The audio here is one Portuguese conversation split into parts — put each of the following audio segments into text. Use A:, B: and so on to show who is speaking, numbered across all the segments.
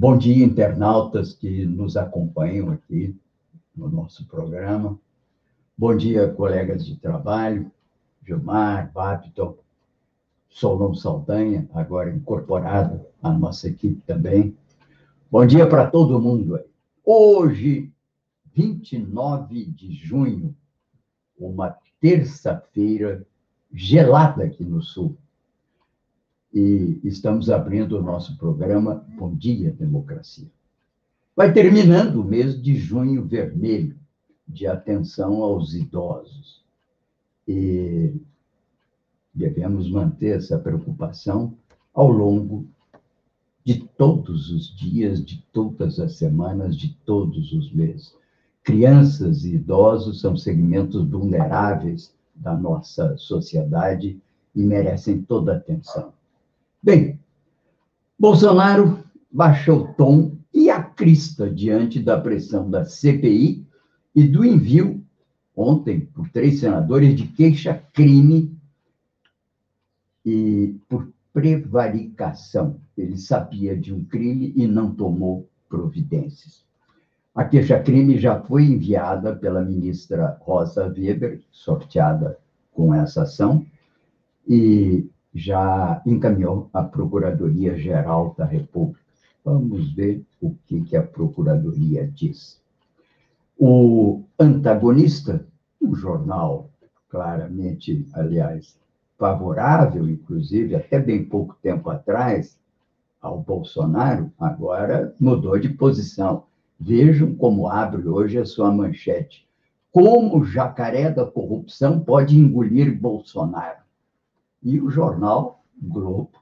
A: Bom dia, internautas que nos acompanham aqui no nosso programa. Bom dia, colegas de trabalho, Gilmar, Babton, Solon Saldanha, agora incorporado à nossa equipe também. Bom dia para todo mundo aí. Hoje, 29 de junho, uma terça-feira gelada aqui no Sul e estamos abrindo o nosso programa Bom Dia Democracia. Vai terminando o mês de junho vermelho, de atenção aos idosos. E devemos manter essa preocupação ao longo de todos os dias, de todas as semanas, de todos os meses. Crianças e idosos são segmentos vulneráveis da nossa sociedade e merecem toda a atenção. Bem, Bolsonaro baixou o tom e a crista diante da pressão da CPI e do envio, ontem, por três senadores, de queixa-crime e por prevaricação. Ele sabia de um crime e não tomou providências. A queixa-crime já foi enviada pela ministra Rosa Weber, sorteada com essa ação, e já encaminhou à Procuradoria-Geral da República. Vamos ver o que, que a Procuradoria diz. O antagonista, um jornal claramente, aliás, favorável, inclusive, até bem pouco tempo atrás, ao Bolsonaro, agora mudou de posição. Vejam como abre hoje a sua manchete. Como o jacaré da corrupção pode engolir Bolsonaro? E o jornal Globo,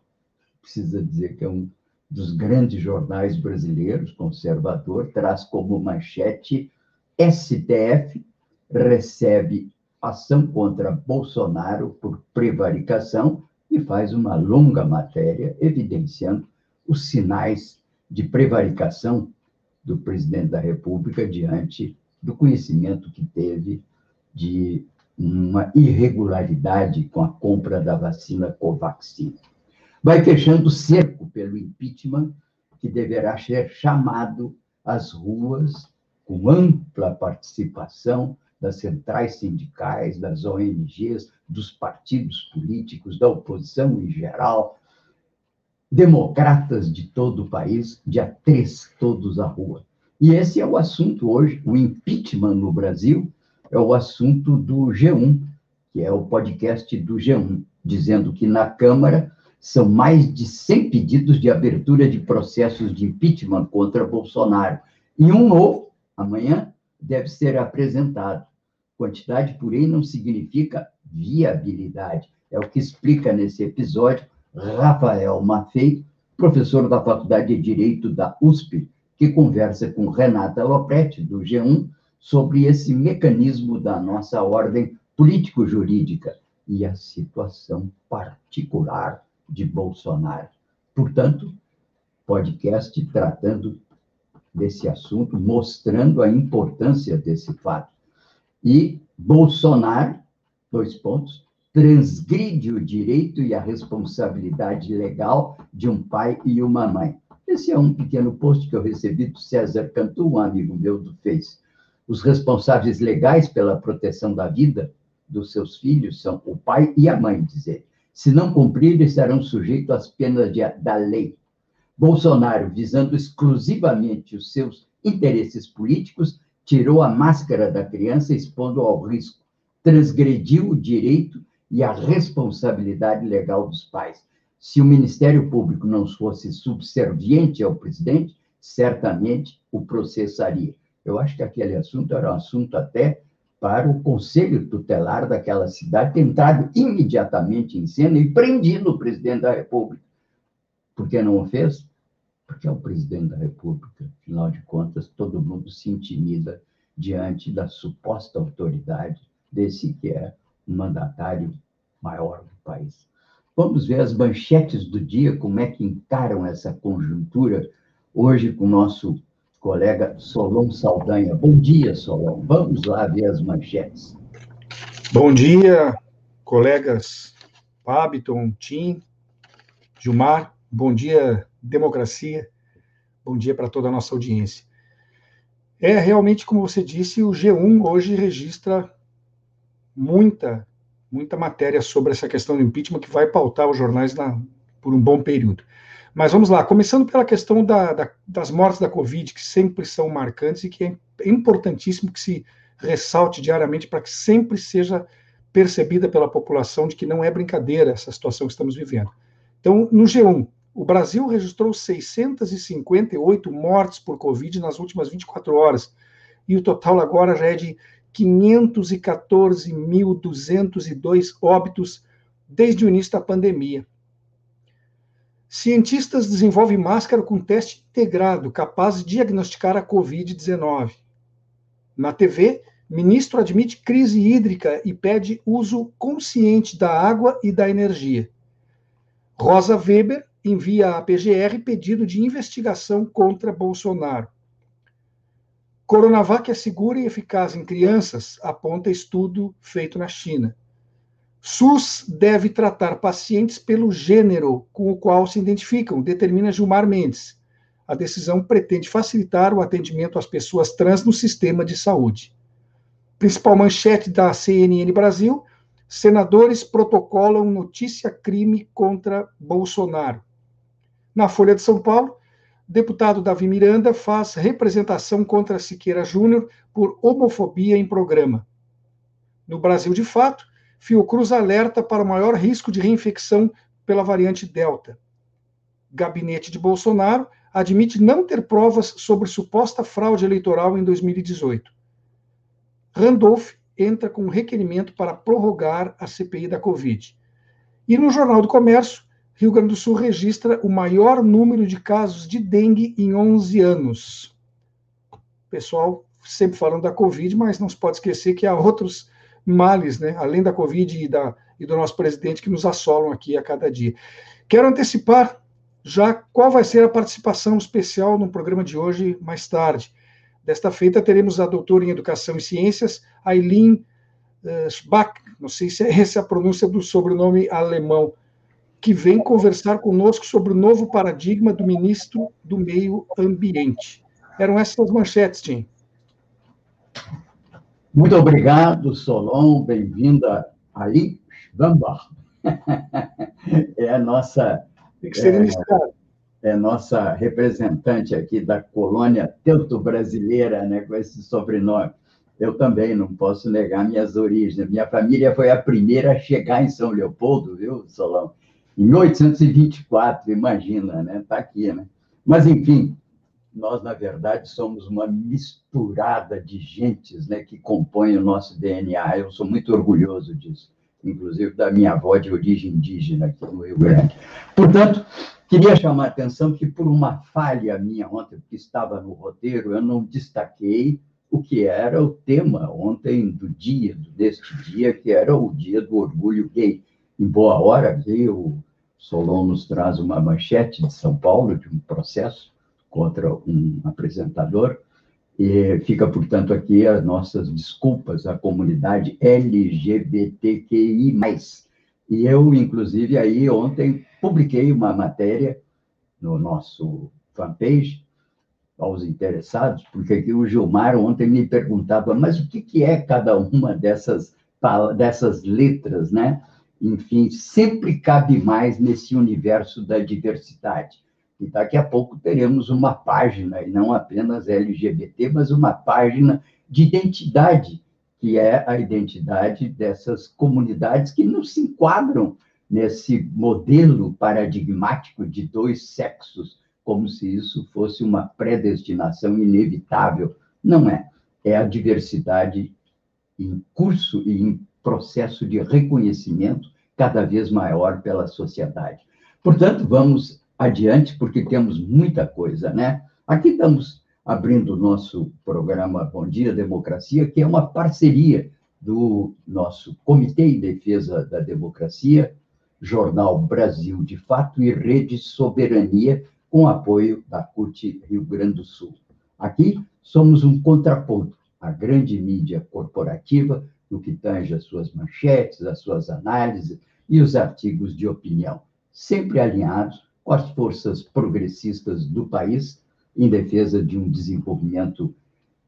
A: precisa dizer que é um dos grandes jornais brasileiros, conservador, traz como manchete: STF recebe ação contra Bolsonaro por prevaricação e faz uma longa matéria evidenciando os sinais de prevaricação do presidente da República diante do conhecimento que teve de uma irregularidade com a compra da vacina Covaxin. Vai fechando cerco pelo impeachment, que deverá ser chamado às ruas com ampla participação das centrais sindicais, das ONGs, dos partidos políticos, da oposição em geral, democratas de todo o país, dia 3, todos à rua. E esse é o assunto hoje, o impeachment no Brasil, é o assunto do G1, que é o podcast do G1, dizendo que na Câmara são mais de 100 pedidos de abertura de processos de impeachment contra Bolsonaro. E um novo, amanhã, deve ser apresentado. Quantidade por aí não significa viabilidade. É o que explica nesse episódio Rafael Maffei, professor da Faculdade de Direito da USP, que conversa com Renata Lopretti, do G1, sobre esse mecanismo da nossa ordem político-jurídica e a situação particular de Bolsonaro. Portanto, podcast tratando desse assunto, mostrando a importância desse fato. E Bolsonaro, dois pontos, transgride o direito e a responsabilidade legal de um pai e uma mãe. Esse é um pequeno post que eu recebi do César Cantu, um amigo meu do Face. Os responsáveis legais pela proteção da vida dos seus filhos são o pai e a mãe, diz ele. Se não cumprirem, serão sujeitos às penas de, da lei. Bolsonaro, visando exclusivamente os seus interesses políticos, tirou a máscara da criança, expondo ao risco, transgrediu o direito e a responsabilidade legal dos pais. Se o Ministério Público não fosse subserviente ao presidente, certamente o processaria. Eu acho que aquele assunto era um assunto até para o conselho tutelar daquela cidade ter entrado imediatamente em cena e prendido o presidente da República. Por que não o fez? porque é o presidente da República. Afinal de contas, todo mundo se intimida diante da suposta autoridade desse que é o mandatário maior do país. Vamos ver as manchetes do dia, como é que encaram essa conjuntura hoje com o nosso colega Solon Saldanha. Bom dia, Solon. Vamos lá ver as manchetes.
B: Bom dia, colegas Pabiton, Tim, Gilmar. Bom dia, democracia. Bom dia para toda a nossa audiência. É realmente, como você disse, o G1 hoje registra muita, muita matéria sobre essa questão do impeachment que vai pautar os jornais na, por um bom período. Mas vamos lá, começando pela questão da, da, das mortes da Covid, que sempre são marcantes e que é importantíssimo que se ressalte diariamente para que sempre seja percebida pela população de que não é brincadeira essa situação que estamos vivendo. Então, no G1, o Brasil registrou 658 mortes por Covid nas últimas 24 horas, e o total agora já é de 514.202 óbitos desde o início da pandemia. Cientistas desenvolvem máscara com teste integrado, capaz de diagnosticar a Covid-19. Na TV, ministro admite crise hídrica e pede uso consciente da água e da energia. Rosa Weber envia à PGR pedido de investigação contra Bolsonaro. Coronavac é segura e eficaz em crianças, aponta estudo feito na China. SUS deve tratar pacientes pelo gênero com o qual se identificam, determina Gilmar Mendes. A decisão pretende facilitar o atendimento às pessoas trans no sistema de saúde. Principal manchete da CNN Brasil: senadores protocolam notícia crime contra Bolsonaro. Na Folha de São Paulo, deputado Davi Miranda faz representação contra Siqueira Júnior por homofobia em programa. No Brasil de Fato, Fiocruz alerta para maior risco de reinfecção pela variante Delta. Gabinete de Bolsonaro admite não ter provas sobre suposta fraude eleitoral em 2018. Randolph entra com requerimento para prorrogar a CPI da Covid. E no Jornal do Comércio, Rio Grande do Sul registra o maior número de casos de dengue em 11 anos. Pessoal, sempre falando da Covid, mas não se pode esquecer que há outros males, né, além da Covid e, da, e do nosso presidente, que nos assolam aqui a cada dia. Quero antecipar já qual vai ser a participação especial no programa de hoje, mais tarde. Desta feita, teremos a doutora em Educação e Ciências, Aileen uh, Schbach, não sei se é essa a pronúncia do sobrenome alemão, que vem conversar conosco sobre o novo paradigma do ministro do Meio Ambiente. Eram essas as manchetes, Tim.
A: Muito obrigado, Solon. Bem-vinda aí, Schwambar. É a nossa. Tem que ser é, é nossa representante aqui da colônia teuto-brasileira, né, com esse sobrenome. Eu também não posso negar minhas origens. Minha família foi a primeira a chegar em São Leopoldo, viu, Solon? Em 1824, imagina, né? Está aqui, né? Mas, enfim, nós, na verdade, somos uma misturada de gentes né, que compõem o nosso DNA. Eu sou muito orgulhoso disso, inclusive da minha avó de origem indígena aqui no Rio Grande. Portanto, queria chamar a atenção que, por uma falha minha ontem, que estava no roteiro, eu não destaquei o que era o tema ontem do dia, deste dia, que era o dia do orgulho gay. Em boa hora, aqui o Solon nos traz uma manchete de São Paulo, de um processo contra um apresentador. E fica, portanto, aqui as nossas desculpas à comunidade LGBTQI+. E eu, inclusive, aí ontem publiquei uma matéria no nosso fanpage aos interessados, porque aqui o Gilmar ontem me perguntava, mas o que, é cada uma dessas, dessas letras, né? Enfim, sempre cabe mais nesse universo da diversidade. E daqui a pouco teremos uma página, e não apenas LGBT, mas uma página de identidade, que é a identidade dessas comunidades que não se enquadram nesse modelo paradigmático de dois sexos, como se isso fosse uma predestinação inevitável. Não é. É a diversidade em curso e em processo de reconhecimento cada vez maior pela sociedade. Portanto, vamos adiante, porque temos muita coisa, né? Aqui estamos abrindo o nosso programa Bom Dia Democracia, que é uma parceria do nosso Comitê em Defesa da Democracia, Jornal Brasil de Fato e Rede Soberania, com apoio da CUT Rio Grande do Sul. Aqui somos um contraponto à grande mídia corporativa no que tange as suas manchetes, as suas análises e os artigos de opinião, sempre alinhados com as forças progressistas do país em defesa de um desenvolvimento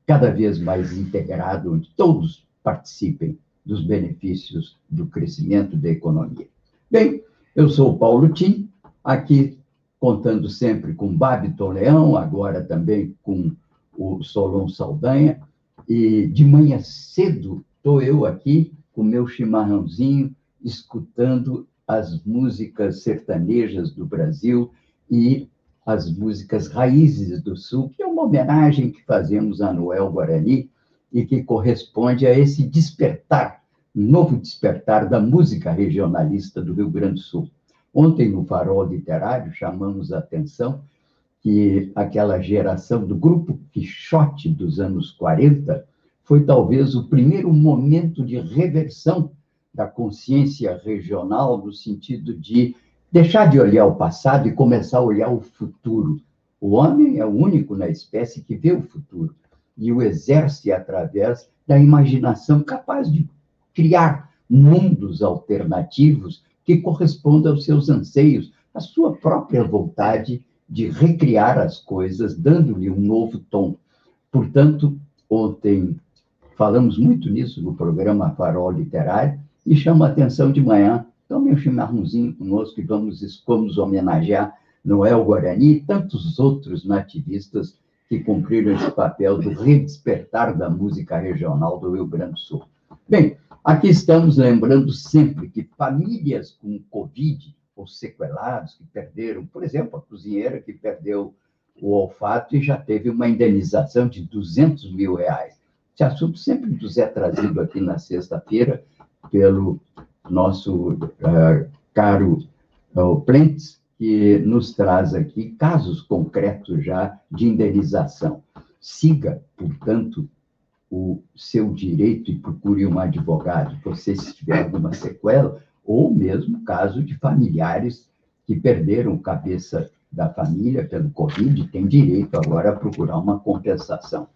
A: cada vez mais integrado, onde todos participem dos benefícios do crescimento da economia. Bem, eu sou o Paulo Tim, aqui contando sempre com Babiton Leão, agora também com o Solon Saldanha, e de manhã cedo estou eu aqui com meu chimarrãozinho, escutando as músicas sertanejas do Brasil e as músicas raízes do Sul, que é uma homenagem que fazemos a Noel Guarani e que corresponde a esse despertar, novo despertar da música regionalista do Rio Grande do Sul. Ontem, no Farol Literário, chamamos a atenção que aquela geração do grupo Quixote dos anos 40 foi talvez o primeiro momento de reversão da consciência regional, no sentido de deixar de olhar o passado e começar a olhar o futuro. O homem é o único na espécie que vê o futuro e o exerce através da imaginação capaz de criar mundos alternativos que correspondam aos seus anseios, à sua própria vontade de recriar as coisas, dando-lhe um novo tom. Portanto, ontem falamos muito nisso no programa Farol Literário, e chama a atenção de manhã, tome um chimarrãozinho conosco e vamos, vamos homenagear Noel Guarani e tantos outros nativistas que cumpriram esse papel do redespertar da música regional do Rio Grande do Sul. Bem, aqui estamos lembrando sempre que famílias com Covid ou sequelados que perderam, por exemplo, a cozinheira que perdeu o olfato e já teve uma indenização de 200 mil reais. Esse assunto sempre nos é trazido aqui na sexta-feira pelo nosso uh, caro uh, Plentes, que nos traz aqui casos concretos já de indenização. Siga, portanto, o seu direito e procure um advogado, você se tiver alguma sequela, ou mesmo caso de familiares que perderam cabeça da família pelo Covid, tem direito agora a procurar uma compensação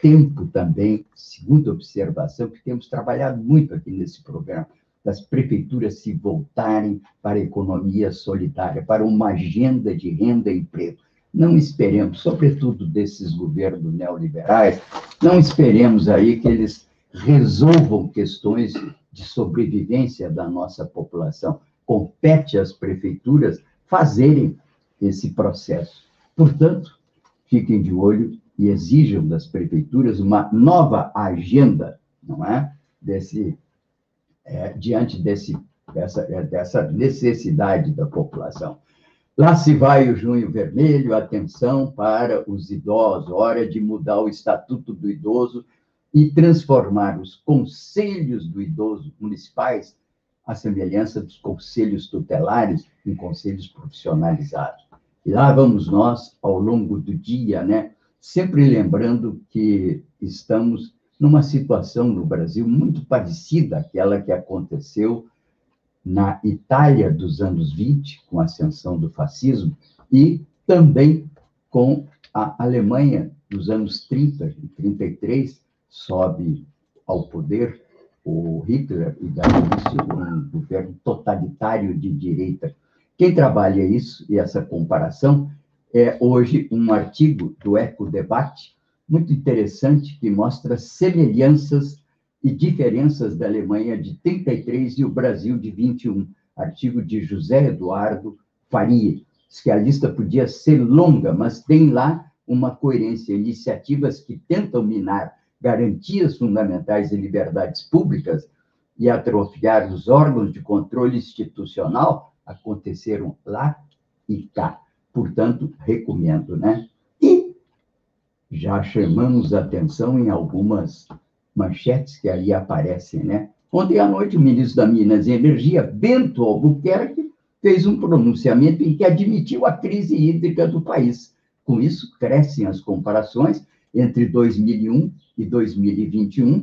A: tempo também, segunda observação, que temos trabalhado muito aqui nesse programa, das prefeituras se voltarem para a economia solidária, para uma agenda de renda e emprego. Não esperemos, sobretudo desses governos neoliberais, não esperemos aí que eles resolvam questões de sobrevivência da nossa população. Compete às prefeituras fazerem esse processo. Portanto, fiquem de olho e exijam das prefeituras uma nova agenda, não é? Desse, é, diante desse, dessa, é, dessa necessidade da população. Lá se vai o junho vermelho, atenção para os idosos, hora de mudar o estatuto do idoso e transformar os conselhos do idoso municipais, à semelhança dos conselhos tutelares, em conselhos profissionalizados. E lá vamos nós, ao longo do dia, né, sempre lembrando que estamos numa situação no Brasil muito parecida àquela que aconteceu na Itália dos anos 20, com a ascensão do fascismo, e também com a Alemanha dos anos 30 e 33, sobe ao poder o Hitler e dá início a um governo totalitário de direita. Quem trabalha isso e essa comparação é hoje um artigo do Eco Debate muito interessante que mostra semelhanças e diferenças da Alemanha de 33 e o Brasil de 21. Artigo de José Eduardo Faria. Diz que a lista podia ser longa, mas tem lá uma coerência, iniciativas que tentam minar garantias fundamentais e liberdades públicas e atrofiar os órgãos de controle institucional aconteceram lá e cá. Portanto, recomendo, né? E já chamamos atenção em algumas manchetes que aí aparecem, né? Ontem à noite, o ministro da Minas e Energia, Bento Albuquerque, fez um pronunciamento em que admitiu a crise hídrica do país. Com isso, crescem as comparações entre 2001 e 2021,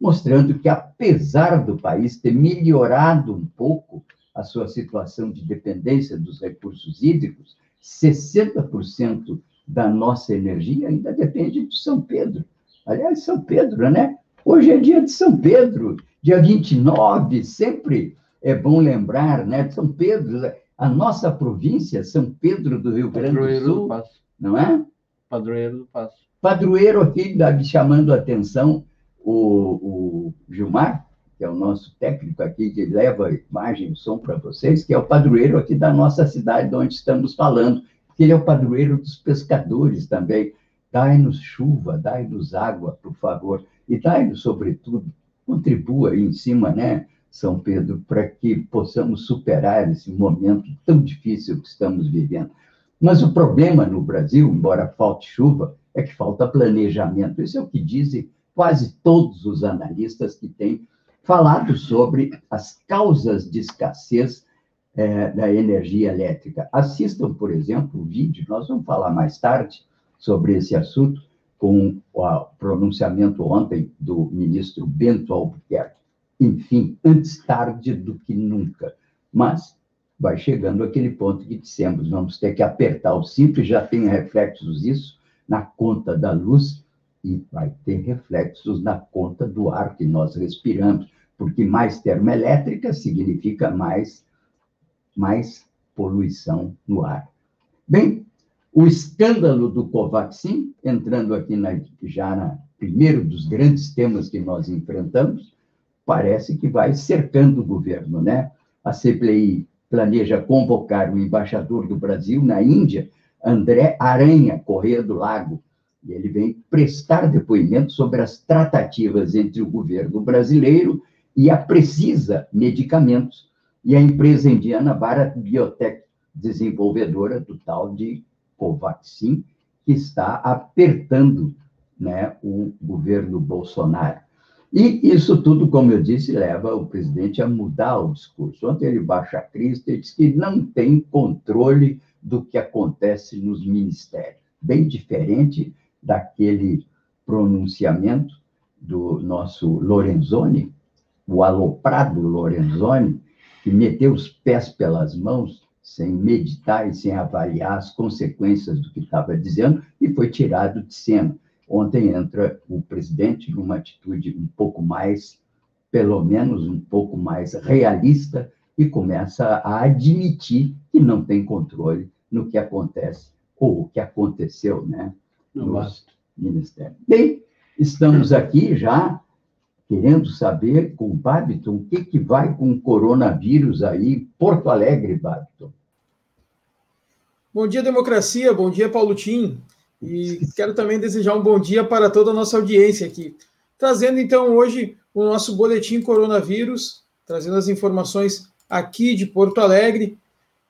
A: mostrando que, apesar do país ter melhorado um pouco a sua situação de dependência dos recursos hídricos, 60% da nossa energia ainda depende do São Pedro. Aliás, São Pedro, né? Hoje é dia de São Pedro, dia 29, sempre é bom lembrar, né? São Pedro, a nossa província, São Pedro do Rio Grande do Sul, do não é?
C: Padroeiro do Passo.
A: Padroeiro aqui, chamando a atenção o, o Gilmar, que é o nosso técnico aqui, que leva imagem e som para vocês, que é o padroeiro aqui da nossa cidade, de onde estamos falando, que ele é o padroeiro dos pescadores também. Dai-nos chuva, dai-nos água, por favor, e dai-nos, sobretudo, contribua aí em cima, né, São Pedro, para que possamos superar esse momento tão difícil que estamos vivendo. Mas o problema no Brasil, embora falte chuva, é que falta planejamento. Isso é o que dizem quase todos os analistas que têm falado sobre as causas de escassez é, da energia elétrica. Assistam, por exemplo, o vídeo, nós vamos falar mais tarde sobre esse assunto, com o pronunciamento ontem do ministro Bento Albuquerque. Enfim, antes tarde do que nunca. Mas vai chegando aquele ponto que dissemos, vamos ter que apertar o cinto, e já tem reflexos isso na conta da luz e vai ter reflexos na conta do ar que nós respiramos, porque mais termoelétrica significa mais, mais poluição no ar. Bem, o escândalo do Covaxin, entrando aqui na, já na primeiro dos grandes temas que nós enfrentamos, parece que vai cercando o governo, né? A CPI planeja convocar o embaixador do Brasil na Índia, André Aranha Correia do Lago, e ele vem prestar depoimento sobre as tratativas entre o governo brasileiro e a Precisa Medicamentos e a empresa indiana Bharat Biotech, desenvolvedora do tal de Covaxin, que está apertando né, o governo Bolsonaro. E isso tudo, como eu disse, leva o presidente a mudar o discurso. Ontem ele baixa a crista e diz que não tem controle do que acontece nos ministérios. Bem diferente daquele pronunciamento do nosso Lorenzoni, o aloprado Lorenzoni, que meteu os pés pelas mãos sem meditar e sem avaliar as consequências do que estava dizendo e foi tirado de cena. Ontem entra o presidente numa atitude um pouco mais, pelo menos um pouco mais realista e começa a admitir que não tem controle no que acontece ou o que aconteceu, né? Nos ministérios. Bem, estamos aqui já querendo saber com o Babiton o que, que vai com o coronavírus aí, Porto Alegre, Babiton.
D: Bom dia, democracia. Bom dia, Paulo Tim. E quero também desejar um bom dia para toda a nossa audiência aqui. Trazendo então hoje o nosso boletim coronavírus, trazendo as informações aqui de Porto Alegre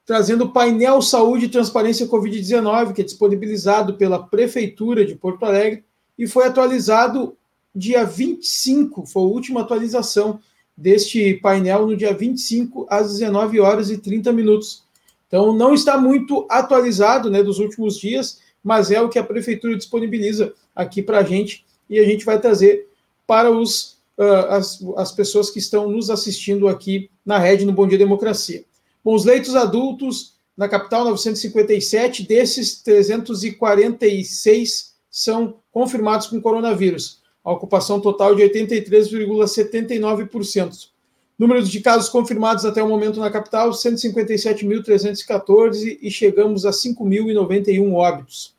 D: trazendo o painel Saúde e Transparência Covid-19, que é disponibilizado pela Prefeitura de Porto Alegre e foi atualizado dia 25, foi a última atualização deste painel no dia 25 às 19 horas e 30 minutos. Então não está muito atualizado, né, dos últimos dias, mas é o que a prefeitura disponibiliza aqui para a gente e a gente vai trazer para os, uh, as, as pessoas que estão nos assistindo aqui na rede no Bom Dia Democracia. Bom, os leitos adultos na capital, 957, desses 346 são confirmados com coronavírus. A ocupação total de 83,79%. Número de casos confirmados até o momento na capital, 157.314 e chegamos a 5.091 óbitos.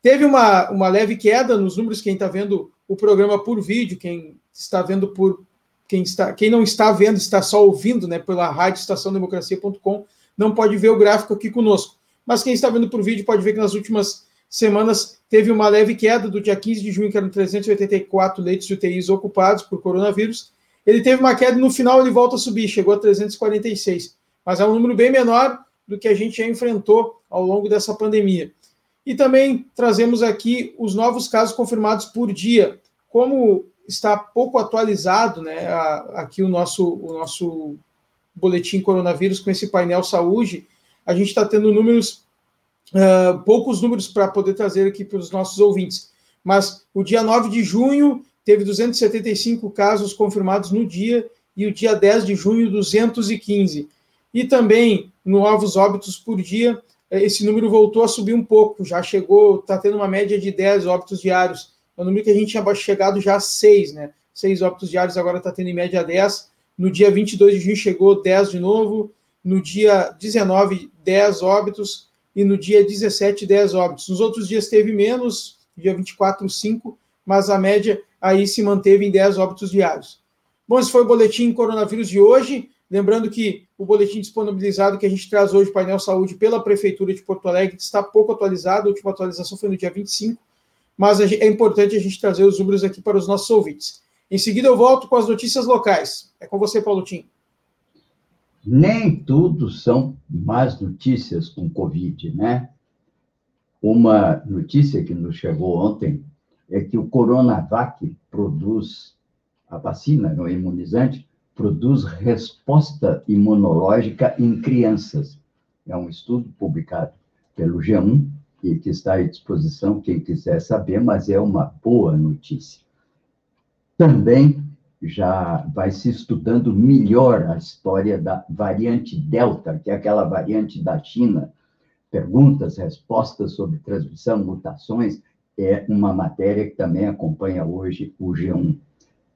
D: Teve uma, uma leve queda nos números, quem está vendo o programa por vídeo, quem está vendo por quem, está, quem não está vendo, está só ouvindo né, pela rádio estaçãodemocracia.com, não pode ver o gráfico aqui conosco. Mas quem está vendo por vídeo pode ver que nas últimas semanas teve uma leve queda do dia 15 de junho, que eram 384 leitos de UTIs ocupados por coronavírus. Ele teve uma queda no final ele volta a subir, chegou a 346. Mas é um número bem menor do que a gente já enfrentou ao longo dessa pandemia. E também trazemos aqui os novos casos confirmados por dia. Como está pouco atualizado, né? Aqui o nosso, o nosso boletim coronavírus com esse painel saúde, a gente está tendo números, uh, poucos números para poder trazer aqui para os nossos ouvintes. Mas o dia 9 de junho teve 275 casos confirmados no dia e o dia 10 de junho 215. E também novos óbitos por dia, eh, esse número voltou a subir um pouco, já chegou, está tendo uma média de 10 óbitos diários. É um número que a gente tinha chegado já a 6, né? 6 óbitos diários, agora está tendo em média 10. No dia 22 de junho chegou 10 de novo. No dia 19, 10 óbitos. E no dia 17, 10 óbitos. Nos outros dias teve menos, dia 24, 5, mas a média aí se manteve em 10 óbitos diários. Bom, esse foi o boletim coronavírus de hoje. Lembrando que o boletim disponibilizado que a gente traz hoje, painel saúde, pela Prefeitura de Porto Alegre, está pouco atualizado. A última atualização foi no dia 25, mas é importante a gente trazer os números aqui para os nossos ouvintes. Em seguida, eu volto com as notícias locais. É com você, Paulo Tim.
A: Nem tudo são más notícias com Covid, né? Uma notícia que nos chegou ontem é que o Coronavac produz, a vacina, o imunizante, produz resposta imunológica em crianças. É um estudo publicado pelo G1 e que está à disposição quem quiser saber, mas é uma boa notícia. Também já vai se estudando melhor a história da variante Delta, que é aquela variante da China. Perguntas, respostas sobre transmissão, mutações, é uma matéria que também acompanha hoje o G1.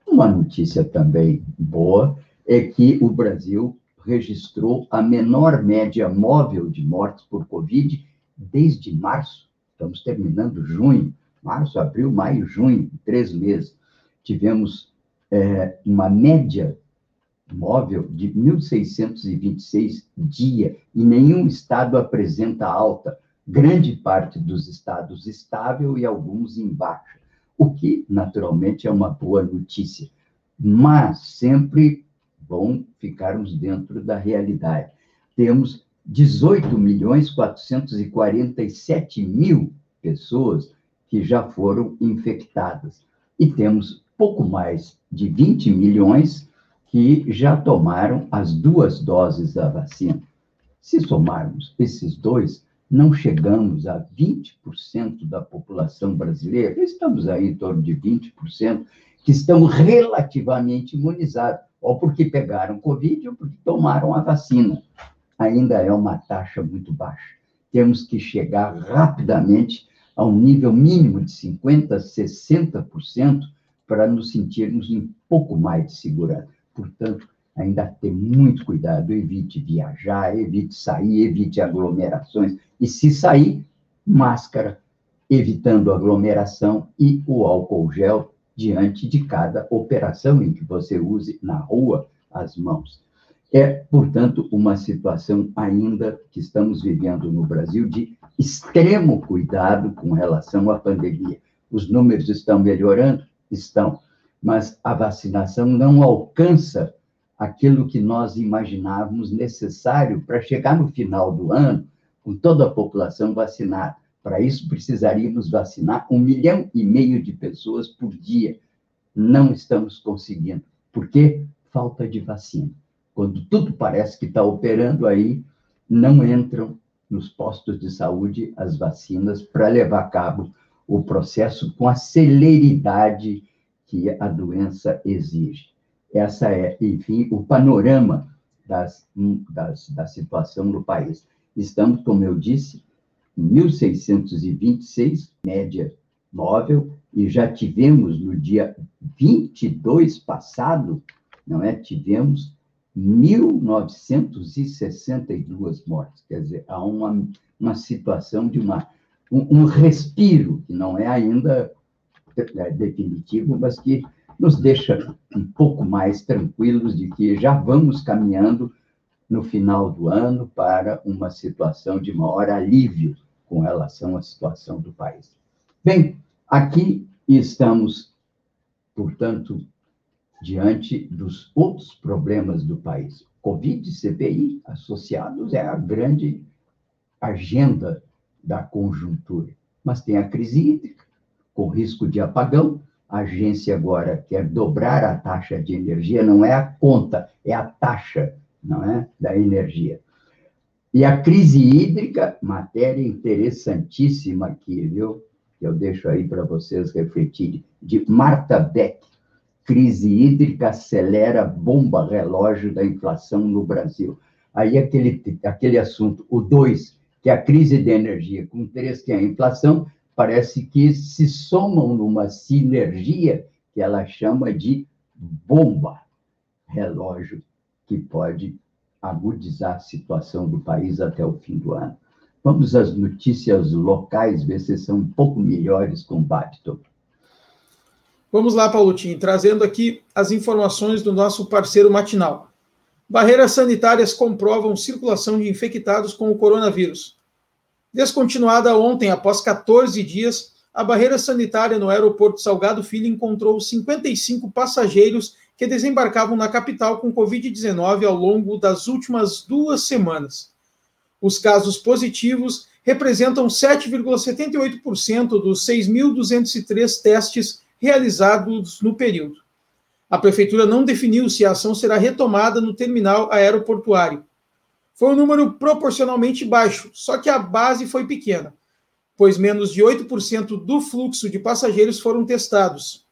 A: Uma notícia também boa é que o Brasil registrou a menor média móvel de mortes por Covid desde março. Estamos terminando junho, março, abril, maio, junho, três meses tivemos é, uma média móvel de 1.626 dia, e nenhum estado apresenta alta, grande parte dos estados estável e alguns em baixa, o que, naturalmente, é uma boa notícia. Mas sempre bom ficarmos dentro da realidade. Temos 18 milhões 447 mil pessoas que já foram infectadas. E temos pouco mais de 20 milhões que já tomaram as duas doses da vacina. Se somarmos esses dois, não chegamos a 20% da população brasileira, estamos aí em torno de 20%, que estão relativamente imunizados, ou porque pegaram Covid ou porque tomaram a vacina. Ainda é uma taxa muito baixa. Temos que chegar rapidamente a um nível mínimo de 50%, 60% para nos sentirmos um pouco mais de segurança. Portanto, ainda ter muito cuidado, evite viajar, evite sair, evite aglomerações, e se sair, máscara, evitando aglomeração e o álcool gel diante de cada operação em que você use na rua as mãos. É, portanto, uma situação ainda que estamos vivendo no Brasil de extremo cuidado com relação à pandemia. Os números estão melhorando, estão, mas a vacinação não alcança aquilo que nós imaginávamos necessário para chegar no final do ano com toda a população vacinada. Para isso, precisaríamos vacinar um milhão e meio de pessoas por dia. Não estamos conseguindo. Por quê? Falta de vacina. Quando tudo parece que está operando, aí não entram nos postos de saúde as vacinas para levar a cabo o processo com a celeridade que a doença exige. Essa é, enfim, o panorama das, das, da situação no país. Estamos, como eu disse, em 1626, média móvel, e já tivemos no dia 22 passado, não é? Tivemos 1.962 mortes. Quer dizer, há uma, uma situação de uma um, um respiro, que não é ainda é, definitivo, mas que nos deixa um pouco mais tranquilos de que já vamos caminhando no final do ano para uma situação de maior alívio com relação à situação do país. Bem, aqui estamos, portanto, diante dos outros problemas do país. Covid e CPI associados é a grande agenda da conjuntura. Mas tem a crise hídrica, com risco de apagão. A agência agora quer dobrar a taxa de energia, não é a conta, é a taxa não é? Da energia. E a crise hídrica, matéria interessantíssima aqui, viu? Eu deixo aí para vocês refletirem, de Marta Beck. Crise hídrica acelera bomba relógio da inflação no Brasil. Aí aquele, aquele assunto, o dois, que é a crise de energia, com três, que é a inflação, parece que se somam numa sinergia que ela chama de bomba relógio, que pode agudizar a situação do país até o fim do ano. Vamos às notícias locais, ver se são um pouco melhores com o Babton.
D: Vamos lá, Paulotinho, trazendo aqui as informações do nosso parceiro matinal. Barreiras sanitárias comprovam circulação de infectados com o coronavírus. Descontinuada ontem, após 14 dias, a barreira sanitária no aeroporto Salgado Filho encontrou 55 passageiros que desembarcavam na capital com Covid-19 ao longo das últimas duas semanas. Os casos positivos representam 7,78% dos 6.203 testes realizados no período. A prefeitura não definiu se a ação será retomada no terminal aeroportuário. Foi um número proporcionalmente baixo, só que a base foi pequena, pois menos de 8% do fluxo de passageiros foram testados.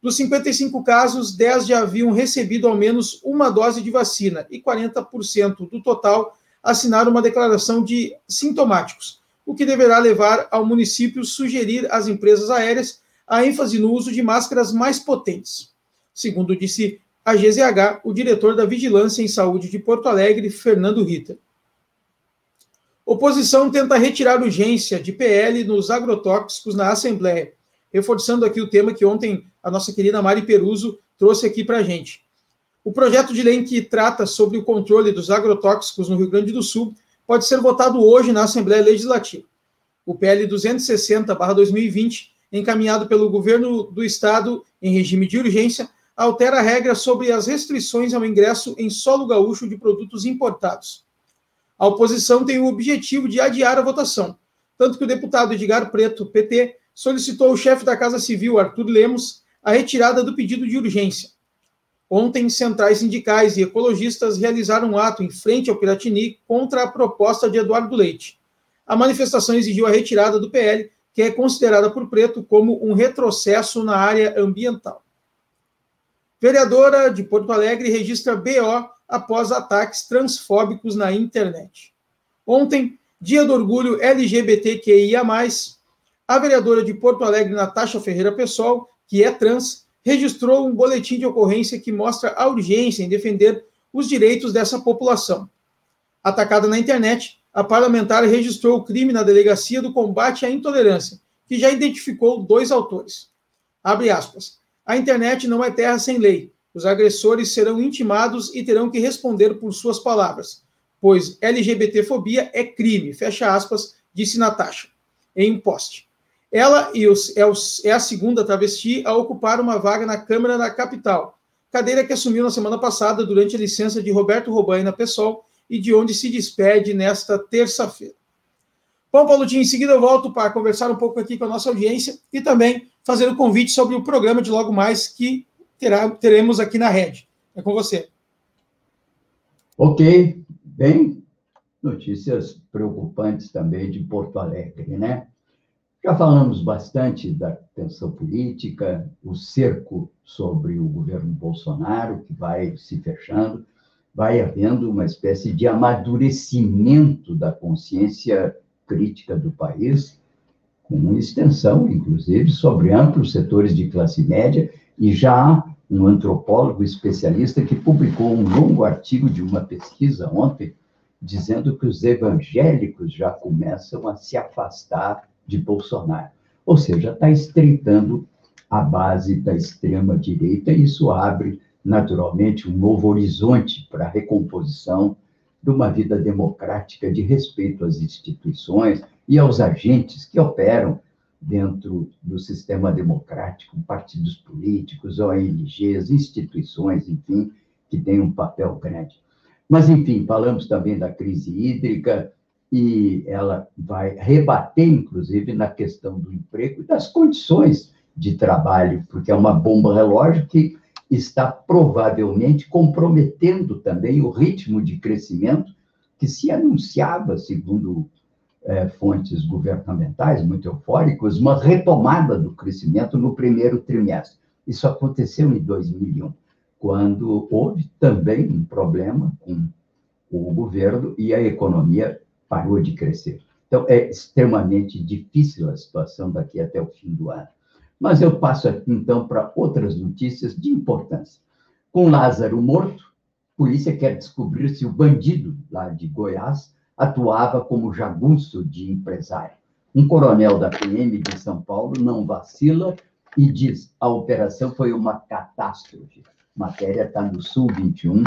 D: Dos 55 casos, 10 já haviam recebido ao menos uma dose de vacina e 40% do total assinaram uma declaração de sintomáticos, o que deverá levar ao município sugerir às empresas aéreas a ênfase no uso de máscaras mais potentes. Segundo disse a GZH, o diretor da Vigilância em Saúde de Porto Alegre, Fernando Ritter. Oposição tenta retirar urgência de PL nos agrotóxicos na Assembleia reforçando aqui o tema que ontem a nossa querida Mari Peruso trouxe aqui para a gente. O projeto de lei que trata sobre o controle dos agrotóxicos no Rio Grande do Sul pode ser votado hoje na Assembleia Legislativa. O PL 260-2020, encaminhado pelo governo do Estado em regime de urgência, altera a regra sobre as restrições ao ingresso em solo gaúcho de produtos importados. A oposição tem o objetivo de adiar a votação, tanto que o deputado Edgar Preto, PT, solicitou ao chefe da Casa Civil, Arthur Lemos, a retirada do pedido de urgência. Ontem, centrais sindicais e ecologistas realizaram um ato em frente ao Piratini contra a proposta de Eduardo Leite. A manifestação exigiu a retirada do PL, que é considerada por Preto como um retrocesso na área ambiental. Vereadora de Porto Alegre registra BO após ataques transfóbicos na internet. Ontem, dia do orgulho LGBTQIA, a vereadora de Porto Alegre, Natasha Ferreira Pessoal, que é trans, registrou um boletim de ocorrência que mostra a urgência em defender os direitos dessa população. Atacada na internet, a parlamentar registrou o crime na Delegacia do Combate à Intolerância, que já identificou dois autores. Abre aspas. A internet não é terra sem lei. Os agressores serão intimados e terão que responder por suas palavras, pois LGBTfobia é crime, fecha aspas, disse Natasha, em um post. Ela é, é a segunda travesti a ocupar uma vaga na Câmara da Capital, cadeira que assumiu na semana passada durante a licença de Roberto Robaina Pessoal e de onde se despede nesta terça-feira. Bom, Paulo, em seguida eu volto para conversar um pouco aqui com a nossa audiência e também fazer o convite sobre o programa de logo mais que terá, teremos aqui na rede. É com você.
A: Ok, bem, notícias preocupantes também de Porto Alegre, né? Já falamos bastante da tensão política, o cerco sobre o governo Bolsonaro, que vai se fechando, vai havendo uma espécie de amadurecimento da consciência crítica do país, com extensão, inclusive, sobre amplos setores de classe média, e já há um antropólogo especialista que publicou um longo artigo de uma pesquisa ontem, dizendo que os evangélicos já começam a se afastar de Bolsonaro. Ou seja, está estreitando a base da extrema-direita, e isso abre, naturalmente, um novo horizonte para a recomposição de uma vida democrática de respeito às instituições e aos agentes que operam dentro do sistema democrático, partidos políticos, ONGs, instituições, enfim, que têm um papel grande. Mas, enfim, falamos também da crise hídrica, e ela vai rebater, inclusive, na questão do emprego e das condições de trabalho, porque é uma bomba relógio que está provavelmente comprometendo também o ritmo de crescimento que se anunciava, segundo é, fontes governamentais muito eufóricas, uma retomada do crescimento no primeiro trimestre. Isso aconteceu em 2001, quando houve também um problema com o governo e a economia parou de crescer. Então, é extremamente difícil a situação daqui até o fim do ano. Mas eu passo aqui, então, para outras notícias de importância. Com Lázaro morto, a polícia quer descobrir se o bandido lá de Goiás atuava como jagunço de empresário. Um coronel da PM de São Paulo não vacila e diz: a operação foi uma catástrofe. Matéria está no Sul 21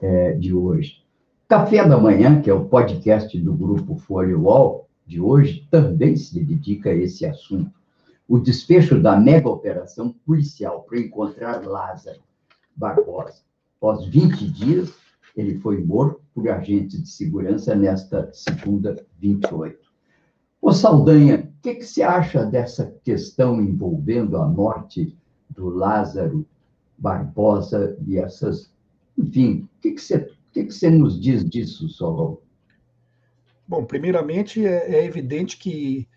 A: é, de hoje. Café da Manhã, que é o podcast do grupo Folha Wall de hoje, também se dedica a esse assunto. O desfecho da mega operação policial para encontrar Lázaro Barbosa. Após 20 dias, ele foi morto por agentes de segurança nesta segunda 28. Ô Saldanha, o que, que você acha dessa questão envolvendo a morte do Lázaro Barbosa e essas. Enfim, o que, que, você, o que, que você nos diz disso, Solon?
B: Bom, primeiramente, é, é evidente que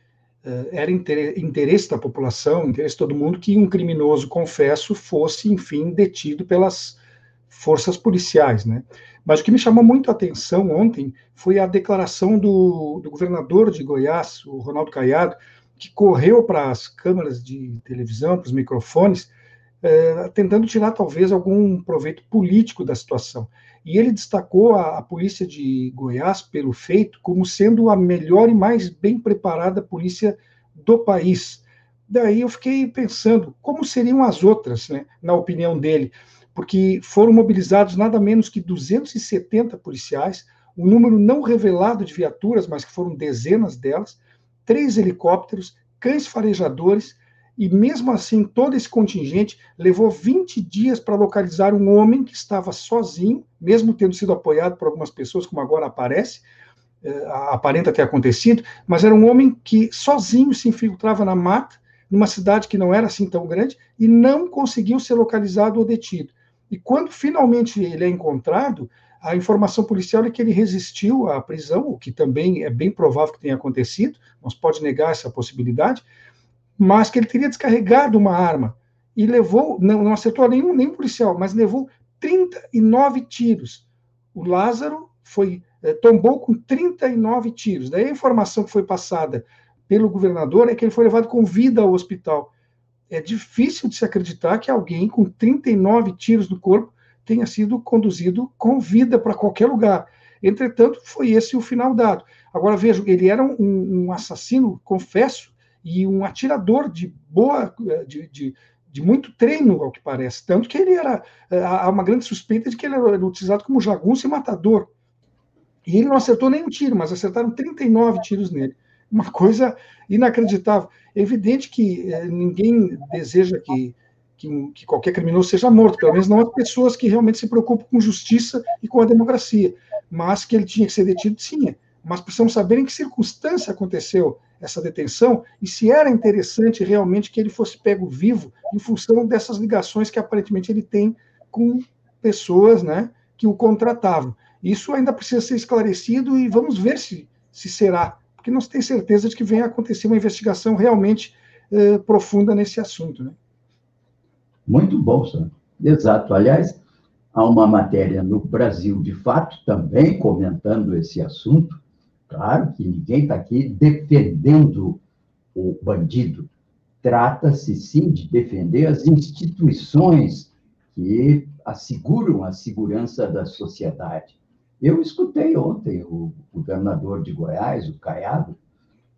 B: era interesse da população, interesse de todo mundo, que um criminoso, confesso, fosse, enfim, detido pelas forças policiais, né? Mas o que me chamou muito a atenção ontem foi a declaração do, do governador de Goiás, o Ronaldo Caiado, que correu para as câmeras de televisão, para os microfones, eh, tentando tirar talvez algum proveito político da situação. E ele destacou a, a, polícia de Goiás, pelo feito, como sendo a melhor e mais bem preparada polícia do país. Daí eu fiquei pensando como seriam as outras, né, na opinião dele porque foram mobilizados nada menos que 270 policiais, um número não revelado de viaturas, mas que foram dezenas delas, três helicópteros, cães farejadores, e mesmo assim todo esse contingente levou 20 dias para localizar um homem que estava sozinho, mesmo tendo sido apoiado por algumas pessoas, como agora aparece, é, aparenta ter acontecido, mas era um homem que sozinho se infiltrava na mata, numa cidade que não era assim tão grande, e não conseguiu ser localizado ou detido. E quando finalmente ele é encontrado, a informação policial é que ele resistiu à prisão, o que também é bem provável que tenha acontecido, não se pode negar essa possibilidade, mas que ele teria descarregado uma arma e levou, não, não acertou nenhum, nenhum policial, mas levou 39 tiros. O Lázaro foi é, tombou com 39 tiros. Daí a informação que foi passada pelo governador é que ele foi levado com vida ao hospital é difícil de se acreditar que alguém com 39 tiros no corpo tenha sido conduzido com vida para qualquer lugar. Entretanto, foi esse o final dado. Agora vejo, ele era um, um assassino, confesso, e um atirador de boa, de, de, de, muito treino, ao que parece. Tanto que ele era. Há uma grande suspeita de que ele era utilizado como jagunço e matador. E ele não acertou nenhum tiro, mas acertaram 39 tiros nele. Uma coisa inacreditável. É evidente que é, ninguém deseja que, que, que, qualquer criminoso seja morto, pelo menos não as pessoas que realmente se preocupam com justiça e com a democracia. Mas que ele tinha que ser detido, tinha. Mas precisamos saber em que circunstância aconteceu essa detenção e se era interessante realmente que ele fosse pego vivo em função dessas ligações que aparentemente ele tem com pessoas né, que o contratavam. Isso ainda precisa ser esclarecido e vamos ver se, se será porque não se tem certeza de que venha acontecer uma investigação realmente eh, profunda nesse assunto. Né?
A: Muito bom, senhor. Exato. Aliás, há uma matéria no Brasil, de fato, também comentando esse assunto. Claro que ninguém está aqui defendendo o bandido. Trata-se, sim, de defender as instituições que asseguram a segurança da sociedade. Eu escutei ontem o governador de Goiás, o Caiado,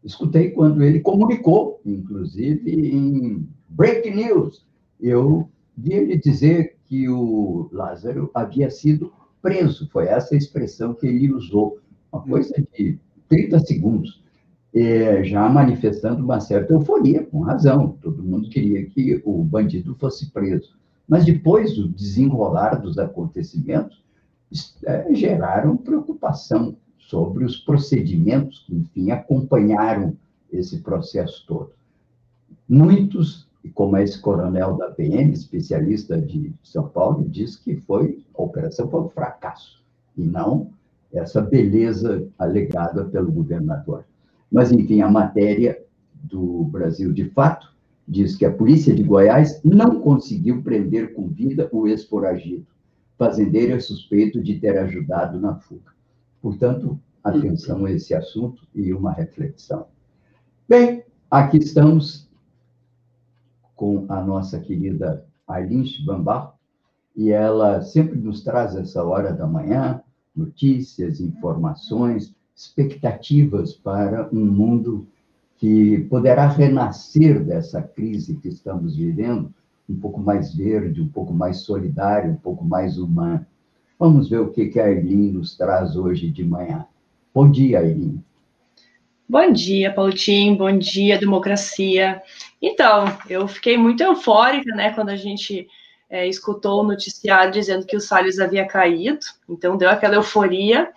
A: escutei quando ele comunicou, inclusive em break news, eu vi ele dizer que o Lázaro havia sido preso, foi essa a expressão que ele usou, uma coisa de 30 segundos, é, já manifestando uma certa euforia, com razão, todo mundo queria que o bandido fosse preso. Mas depois do desenrolar dos acontecimentos, é, geraram preocupação sobre os procedimentos que, enfim, acompanharam esse processo todo. Muitos como esse coronel da PM, especialista de São Paulo, diz que foi a operação foi um fracasso e não essa beleza alegada pelo governador. Mas, enfim, a matéria do Brasil de Fato diz que a polícia de Goiás não conseguiu prender com vida o ex-foragido. Fazendeiro é suspeito de ter ajudado na fuga. Portanto, atenção a esse assunto e uma reflexão. Bem, aqui estamos com a nossa querida Aileen Bambá, e ela sempre nos traz essa hora da manhã notícias, informações, expectativas para um mundo que poderá renascer dessa crise que estamos vivendo, um pouco mais verde, um pouco mais solidário, um pouco mais humano. Vamos ver o que, a Aileen nos traz hoje de manhã. Bom dia, Aileen.
C: Bom dia, Paulinho. Bom dia, democracia. Então, eu fiquei muito eufórica, né, quando a gente é, escutou o noticiário dizendo que o Salles havia caído, então deu aquela euforia.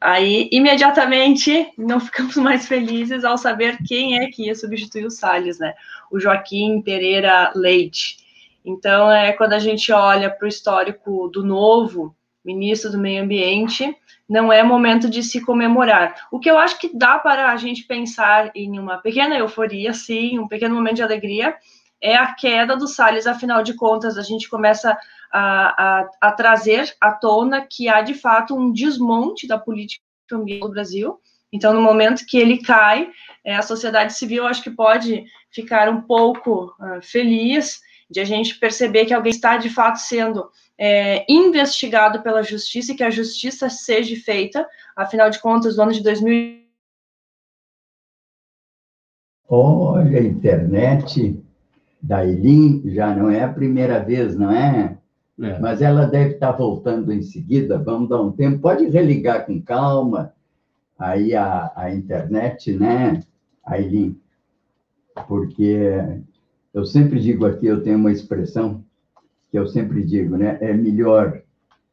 C: Aí, imediatamente, não ficamos mais felizes ao saber quem é que ia substituir o Salles, né? O Joaquim Pereira Leite. Então, é quando a gente olha para o histórico do novo ministro do Meio Ambiente, não é momento de se comemorar. O que eu acho que dá para a gente pensar em uma pequena euforia, sim, um pequeno momento de alegria, é a queda do Salles, afinal de contas, a gente começa a, a, a trazer à tona que há, de fato, um desmonte da política ambiental do Brasil. Então, no momento que ele cai, é, a sociedade civil acho que pode ficar um pouco uh, feliz de a gente perceber que alguém está, de fato, sendo é, investigado pela justiça e que a justiça seja feita. Afinal de contas, no ano de 2000.
A: Olha, a internet da Eileen já não é a primeira vez, não é? é? Mas ela deve estar voltando em seguida. Vamos dar um tempo. Pode religar com calma aí a, a internet, né, Eileen? Porque eu sempre digo aqui, eu tenho uma expressão que eu sempre digo, né? É melhor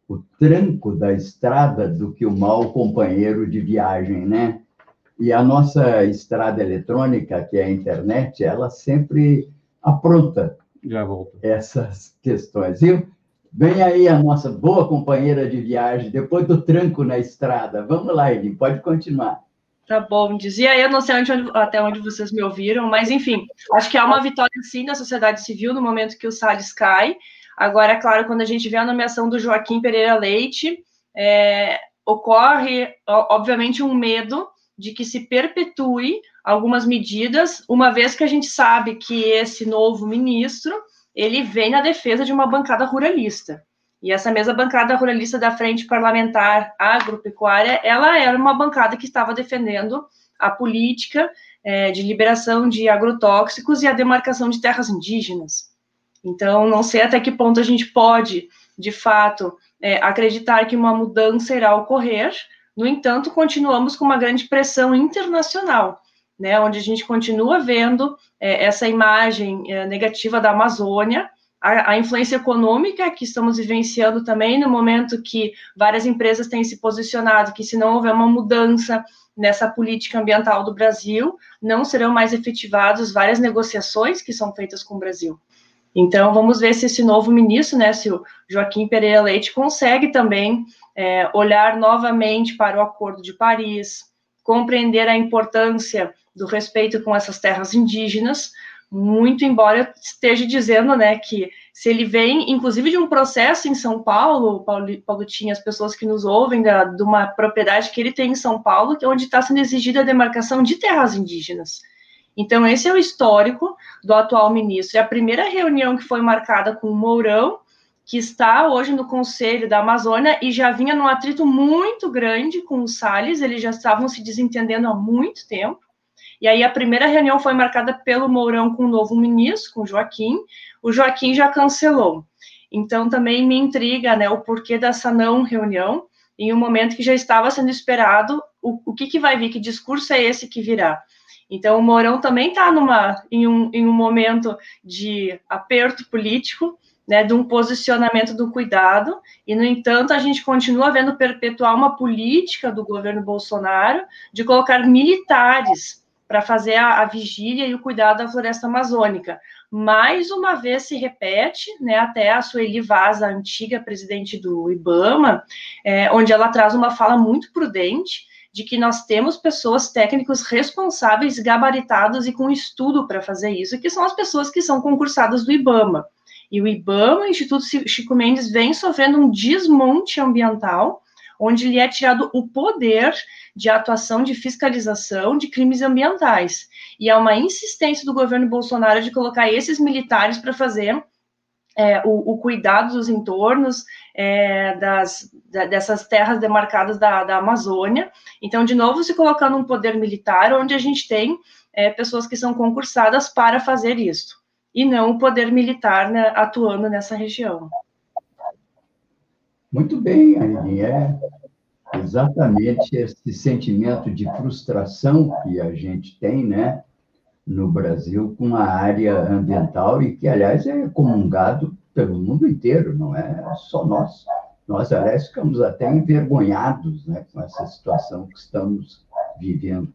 A: o tranco da estrada do que o mau companheiro de viagem, né? E a nossa estrada eletrônica, que é a internet, ela sempre apronta
D: Já volto.
A: essas questões. Viu? Vem aí a nossa boa companheira de viagem, depois do tranco na estrada. Vamos lá, Eli, pode continuar.
C: Tá bom, dizia eu, não sei onde, até onde vocês me ouviram, mas enfim, acho que há uma vitória sim da sociedade civil no momento que o Salles cai. Agora, é claro, quando a gente vê a nomeação do Joaquim Pereira Leite, é, ocorre, obviamente, um medo de que se perpetue algumas medidas, uma vez que a gente sabe que esse novo ministro ele vem na defesa de uma bancada ruralista. E essa mesma bancada ruralista da Frente Parlamentar Agropecuária, ela era uma bancada que estava defendendo a política é, de liberação de agrotóxicos e a demarcação de terras indígenas. Então, não sei até que ponto a gente pode, de fato, é, acreditar que uma mudança irá ocorrer. No entanto, continuamos com uma grande pressão internacional né, onde a gente continua vendo é, essa imagem é, negativa da Amazônia, a, a, influência econômica que estamos vivenciando também no momento que várias empresas têm se posicionado que se não houver uma mudança nessa política ambiental do Brasil, não serão mais efetivadas várias negociações que são feitas com o Brasil. Então, vamos ver se esse novo ministro, né, se o Joaquim Pereira Leite consegue também é, olhar novamente para o Acordo de Paris, compreender a importância do respeito com essas terras indígenas, muito embora esteja dizendo, né, que se ele vem, inclusive, de um processo em São Paulo, Paulo, Paulo tinha as pessoas que nos ouvem, da, de uma propriedade que ele tem em São Paulo, onde está sendo exigida a demarcação de terras indígenas. Então, esse é o histórico do atual ministro. É a primeira reunião que foi marcada com o Mourão, que está hoje no Conselho da Amazônia e já vinha num atrito muito grande com o Salles, eles já estavam se desentendendo há muito tempo. E aí a primeira reunião foi marcada pelo Mourão com o novo ministro, com o Joaquim. O Joaquim já cancelou. Então também me intriga, né, o porquê dessa não reunião em um momento que já estava sendo esperado o, o que, que vai vir, que discurso é esse que virá. Então o Mourão também está em um, em um momento de aperto político, né, de um posicionamento do cuidado, e, no entanto, a gente continua vendo perpetuar uma política do governo Bolsonaro de colocar militares para fazer a, a, vigília e o cuidado da floresta amazônica. mais uma vez se repete, né, até a Sueli Vaz, a antiga presidente do IBAMA, é, onde ela traz uma fala muito prudente de que nós temos pessoas técnicos responsáveis, gabaritados e com estudo para fazer isso, que são as pessoas que são concursadas do IBAMA. E o IBAMA, o Instituto Chico Mendes, vem sofrendo um desmonte ambiental, onde lhe é tirado o poder de atuação de fiscalização de crimes ambientais. E há uma insistência do governo Bolsonaro de colocar esses militares para fazer é, o, o, cuidado dos entornos é, das, da, dessas terras demarcadas da, da, Amazônia. Então, de novo, se colocando um poder militar, onde a gente tem é, pessoas que são concursadas para fazer isso, e não o poder militar né, atuando nessa região.
A: Muito bem, Aline. É exatamente esse sentimento de frustração que a gente tem, né, no Brasil com a área ambiental e que, aliás, é comungado pelo mundo inteiro, não é só nós. Nós, aliás, ficamos até envergonhados né, com essa situação que estamos vivendo.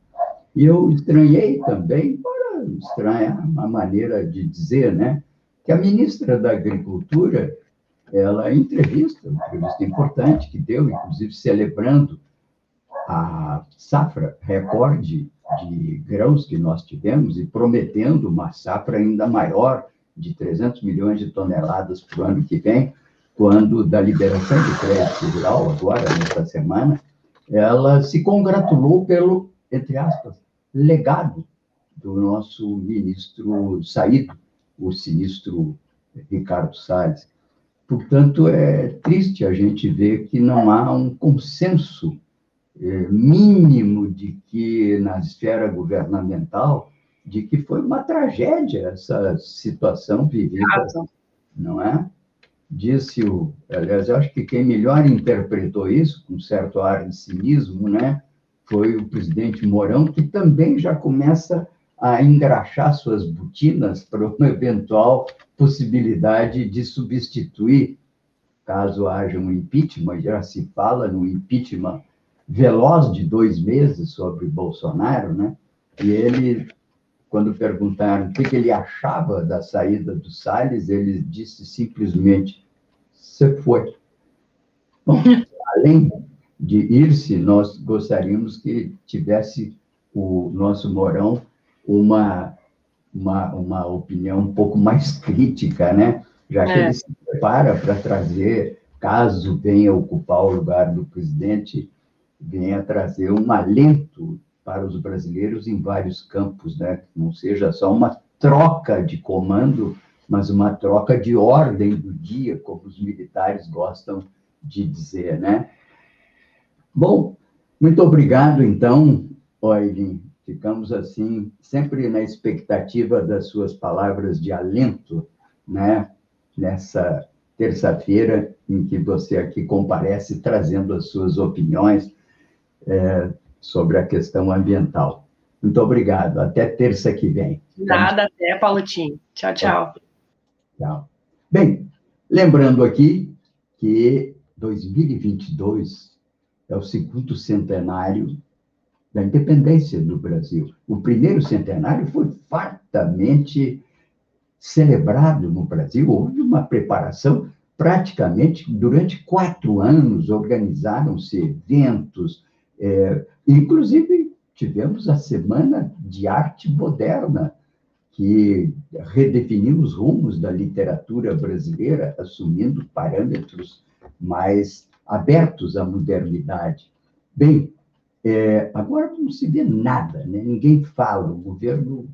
A: E eu estranhei também, para estranhar a maneira de dizer, né, que a ministra da Agricultura ela entrevista, uma entrevista importante que deu, inclusive celebrando a safra recorde de grãos que nós tivemos e prometendo uma safra ainda maior, de 300 milhões de toneladas para o ano que vem, quando da liberação de crédito rural, agora, nesta semana, ela se congratulou pelo, entre aspas, legado do nosso ministro saído, o sinistro Ricardo Salles. Portanto, é triste a gente ver que não há um consenso é, mínimo de que, na esfera governamental, de que foi uma tragédia essa situação vivida, não é? Disse o, aliás, eu acho que quem melhor interpretou isso, com certo ar de cinismo, né, foi o presidente Mourão, que também já começa a engraxar suas botinas para uma eventual possibilidade de substituir, caso haja um impeachment, já se fala no impeachment veloz de dois meses sobre Bolsonaro, né? E ele, quando perguntaram o que, que ele achava da saída do Salles, ele disse simplesmente: "Você foi". Bom, além de ir-se, nós gostaríamos que tivesse o nosso Morão uma uma, uma opinião um pouco mais crítica, né? Já que é. ele se prepara para trazer, caso venha ocupar o lugar do presidente, venha trazer um alento para os brasileiros em vários campos, né? Que não seja só uma troca de comando, mas uma troca de ordem do dia, como os militares gostam de dizer, né? Bom, muito obrigado, então, Oilin, Ficamos assim, sempre na expectativa das suas palavras de alento, né? Nessa terça-feira em que você aqui comparece trazendo as suas opiniões é, sobre a questão ambiental. Muito obrigado. Até terça que vem.
C: Nada, até, Paulotinho. Tchau, tchau.
A: Tchau. Bem, lembrando aqui que 2022 é o segundo centenário da independência do Brasil. O primeiro centenário foi fartamente celebrado no Brasil, houve uma preparação praticamente durante quatro anos, organizaram-se eventos, é, inclusive tivemos a Semana de Arte Moderna, que redefiniu os rumos da literatura brasileira, assumindo parâmetros mais abertos à modernidade. Bem, é, agora não se vê nada, né? ninguém fala, o governo,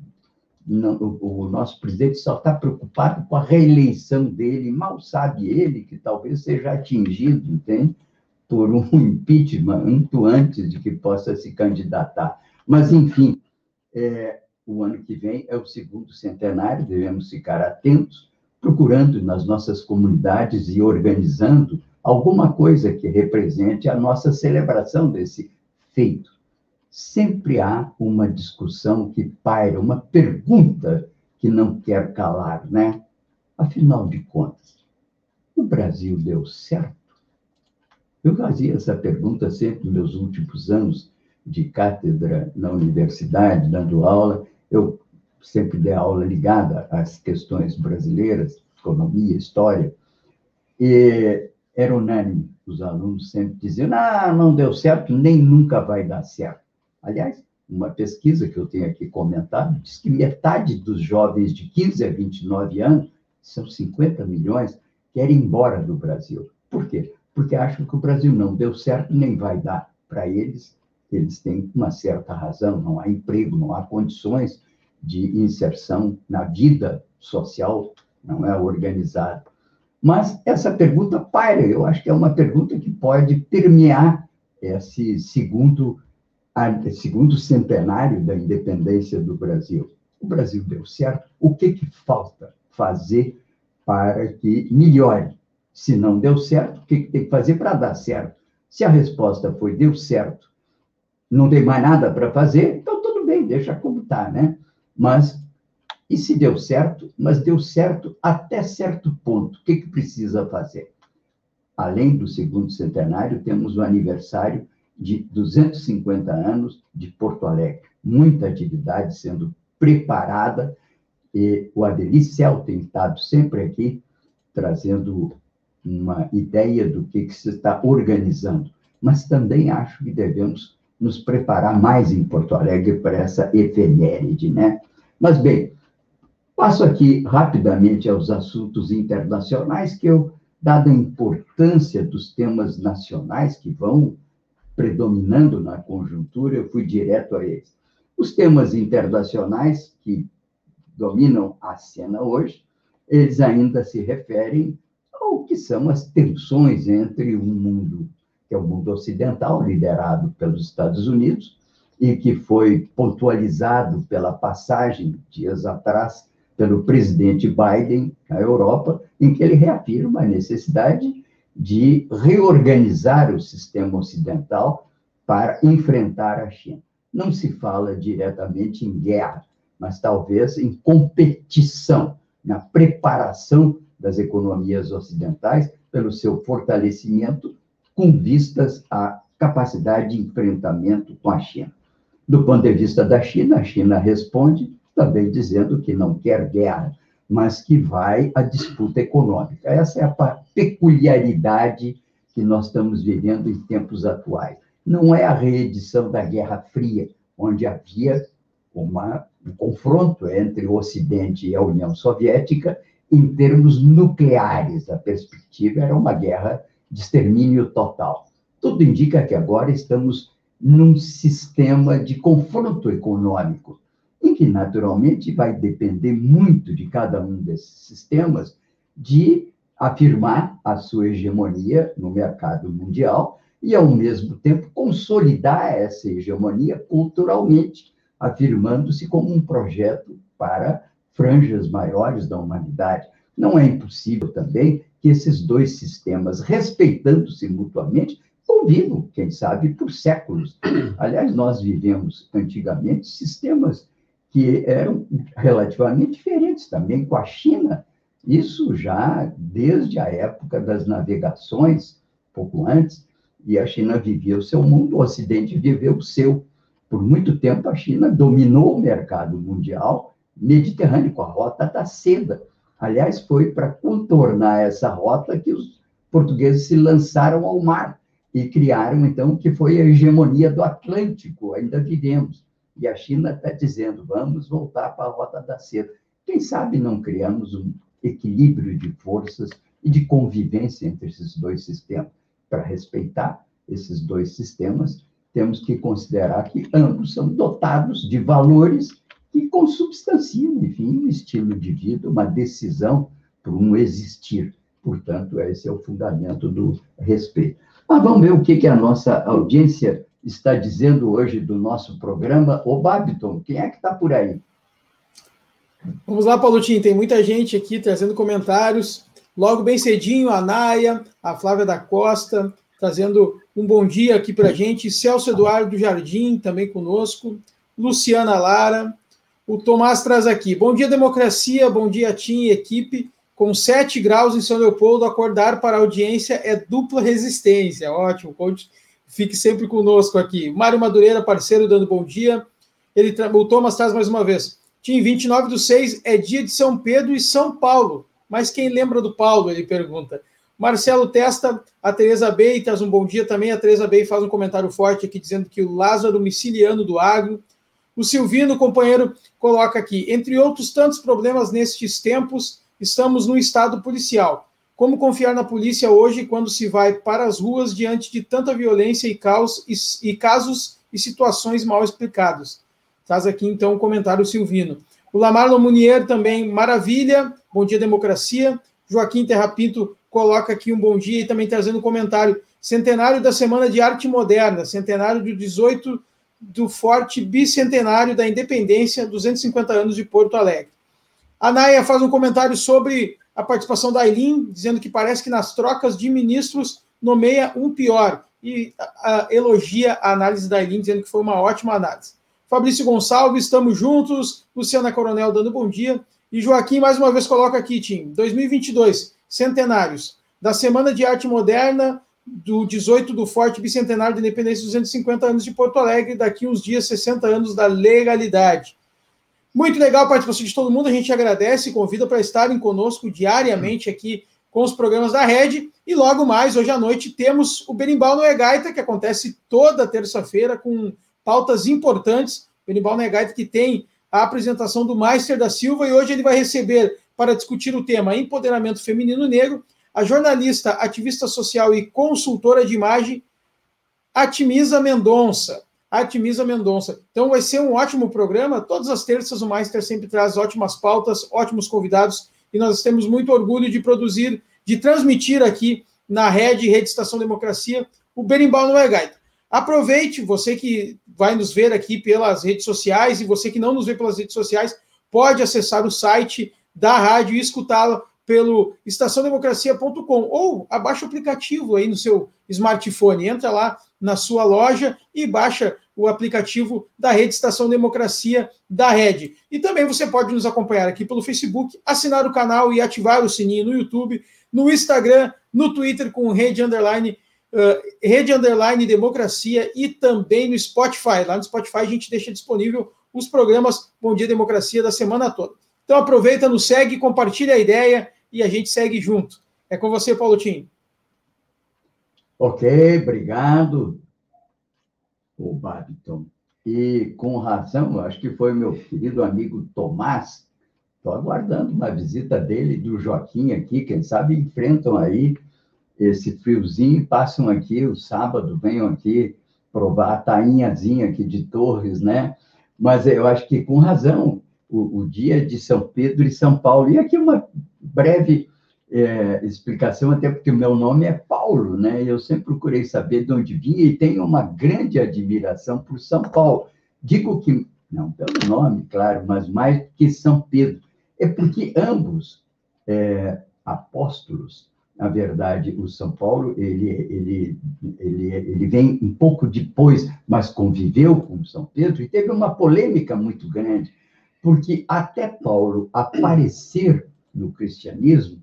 A: não, o, o, nosso presidente só está preocupado com a reeleição dele, mal sabe ele que talvez seja atingido, entende? Por um impeachment muito antes de que possa se candidatar. Mas, enfim, é, o ano que vem é o segundo centenário, devemos ficar atentos, procurando nas nossas comunidades e organizando alguma coisa que represente a nossa celebração desse feito, sempre há uma discussão que paira, uma pergunta que não quer calar, né? Afinal de contas, o Brasil deu certo? Eu fazia essa pergunta sempre nos meus últimos anos de cátedra na universidade, dando aula. Eu sempre dei aula ligada às questões brasileiras, economia, história, e era unânime. Os alunos sempre diziam: ah, não deu certo, nem nunca vai dar certo. Aliás, uma pesquisa que eu tenho aqui comentado diz que metade dos jovens de 15 a 29 anos, são 50 milhões, querem ir embora do Brasil. Por quê? Porque acham que o Brasil não deu certo nem vai dar. Para eles, eles têm uma certa razão, não há emprego, não há condições de inserção na vida social, não é organizada. Mas essa pergunta paira, eu acho que é uma pergunta que pode permear esse segundo, segundo centenário da independência do Brasil. O Brasil deu certo, o que, que falta fazer para que melhore? Se não deu certo, o que, que tem que fazer para dar certo? Se a resposta foi deu certo, não tem mais nada para fazer, então tudo bem, deixa como está, né? Mas, e se deu certo? Mas deu certo até certo ponto. O que, que precisa fazer? Além do segundo centenário, temos o aniversário de 250 anos de Porto Alegre. Muita atividade sendo preparada e o Adeli Cel tem estado sempre aqui trazendo uma ideia do que, que se está organizando. Mas também acho que devemos nos preparar mais em Porto Alegre para essa efeméride, né? Mas, bem, passo aqui rapidamente aos assuntos internacionais, que eu, dada a importância dos temas nacionais que vão predominando na conjuntura, eu fui direto a eles. Os temas internacionais que dominam a cena hoje, eles ainda se referem ao que são as tensões entre o mundo, que é o mundo ocidental, liderado pelos Estados Unidos, e que foi pontualizado pela passagem, dias atrás, pelo presidente Biden à Europa, em que ele reafirma a necessidade de reorganizar o sistema ocidental para enfrentar a China. Não se fala diretamente em guerra, mas talvez em competição, na preparação das economias ocidentais pelo seu fortalecimento com vistas à capacidade de enfrentamento com a China. Do ponto de vista da China, a China responde também dizendo que não quer guerra, mas que vai à disputa econômica. Essa é a peculiaridade que nós estamos vivendo em tempos atuais. Não é a reedição da Guerra Fria, onde havia uma, um confronto entre o Ocidente e a União Soviética em termos nucleares. A perspectiva era uma guerra de extermínio total. Tudo indica que agora estamos num sistema de confronto econômico, em que, naturalmente, vai depender muito de cada um desses sistemas de afirmar a sua hegemonia no mercado mundial e, ao mesmo tempo, consolidar essa hegemonia culturalmente, afirmando-se como um projeto para franjas maiores da humanidade. Não é impossível também que esses dois sistemas, respeitando-se mutuamente, convivam, quem sabe, por séculos. Aliás, nós vivemos antigamente sistemas que eram relativamente diferentes também com a China. Isso já desde a época das navegações, pouco antes, e a China vivia o seu mundo, o Ocidente viveu o seu. Por muito tempo, a China dominou o mercado mundial mediterrâneo com a rota da seda. Aliás, foi para contornar essa rota que os portugueses se lançaram ao mar e criaram, então, que foi a hegemonia do Atlântico, ainda vivemos. E a China está dizendo, vamos voltar para a rota da seda. Quem sabe não criamos um equilíbrio de forças e de convivência entre esses dois sistemas. Para respeitar esses dois sistemas, temos que considerar que ambos são dotados de valores que consubstanciam, enfim, um estilo de vida, uma decisão por um existir. Portanto, esse é o fundamento do respeito. Mas vamos ver o que, que a nossa audiência está dizendo hoje do nosso programa. O Babiton, quem é que está por aí?
D: Vamos lá, Paulotinho, tem muita gente aqui trazendo comentários. Logo bem cedinho, a Naia, a Flávia da Costa, trazendo um bom dia aqui para a gente. Celso Eduardo Jardim, também conosco. Luciana Lara. O Tomás traz aqui. Bom dia, democracia. Bom dia, Tim e equipe com 7 graus em São Leopoldo, acordar para a audiência é dupla resistência. Ótimo. Fique sempre conosco aqui. Mário Madureira, parceiro, dando bom dia. Ele, o Thomas traz mais uma vez. Tim, 29 do 6 é dia de São Pedro e São Paulo. Mas quem lembra do Paulo? Ele pergunta. Marcelo Testa, a Tereza Bey traz um bom dia também. A Tereza Bey faz um comentário forte aqui dizendo que o Lázaro Miciliano do Agro. O Silvino, companheiro, coloca aqui: entre outros tantos problemas nestes tempos, estamos no estado policial. Como confiar na polícia hoje quando se vai para as ruas diante de tanta violência e caos e, e casos e situações mal explicados? Traz aqui então o um comentário Silvino. O Lamarlo Munier também, maravilha. Bom dia, democracia. Joaquim Terrapinto coloca aqui um bom dia e também trazendo um comentário. Centenário da Semana de Arte Moderna, centenário do 18 do forte bicentenário da independência, 250 anos de Porto Alegre. A Naya faz um comentário sobre a participação da Aileen, dizendo que parece que nas trocas de ministros nomeia um pior, e a, a, elogia a análise da Aileen, dizendo que foi uma ótima análise. Fabrício Gonçalves, estamos juntos. Luciana Coronel dando bom dia. E Joaquim, mais uma vez, coloca aqui, Tim. 2022, centenários da Semana de Arte Moderna, do 18 do Forte Bicentenário de Independência, 250 anos de Porto Alegre, daqui uns dias, 60 anos da legalidade. Muito legal a participação de todo mundo, a gente agradece e convida para estarem conosco diariamente aqui com os programas da Rede. E logo mais, hoje à noite, temos o Berimbau no Egaita, que acontece toda terça-feira com pautas importantes. Berimbau no Egaita que tem a apresentação do Meister da Silva e hoje ele vai receber para discutir o tema empoderamento feminino negro a jornalista, ativista social e consultora de imagem Atimisa Mendonça. Artemisa Mendonça. Então vai ser um ótimo programa. Todas as terças o Meister sempre traz ótimas pautas, ótimos convidados e nós temos muito orgulho de produzir, de transmitir aqui na Rede, Rede Estação Democracia, o Berimbau no é. Aproveite, você que vai nos ver aqui pelas redes sociais e você que não nos vê pelas redes sociais, pode acessar o site da rádio e escutá-la pelo estaçãodemocracia.com ou abaixa o aplicativo aí no seu smartphone, entra lá na sua loja e baixa o aplicativo da Rede Estação Democracia da Rede. E também você pode nos acompanhar aqui pelo Facebook, assinar o canal e ativar o sininho no YouTube, no Instagram, no Twitter com Rede Underline, uh, Rede Underline Democracia e também no Spotify. Lá no Spotify a gente deixa disponível os programas Bom Dia Democracia da semana toda. Então aproveita, nos segue, compartilha a ideia e a gente segue junto. É com você, Paulo Tim.
A: Ok, obrigado, o Babiton. E com razão, acho que foi meu querido amigo Tomás. Estou aguardando uma visita dele do Joaquim aqui. Quem sabe enfrentam aí esse friozinho e passam aqui o sábado, venham aqui provar a tainhazinha aqui de Torres, né? Mas eu acho que com razão, o, o dia de São Pedro e São Paulo. E aqui uma breve é, explicação, até porque o meu nome é Paulo, né? Eu sempre procurei saber de onde vinha e tenho uma grande admiração por São Paulo. Digo que, não pelo nome, claro, mas mais que São Pedro. É porque ambos é, apóstolos, na verdade, o São Paulo, ele, ele, ele, ele vem um pouco depois, mas conviveu com São Pedro e teve uma polêmica muito grande, porque até Paulo aparecer no cristianismo,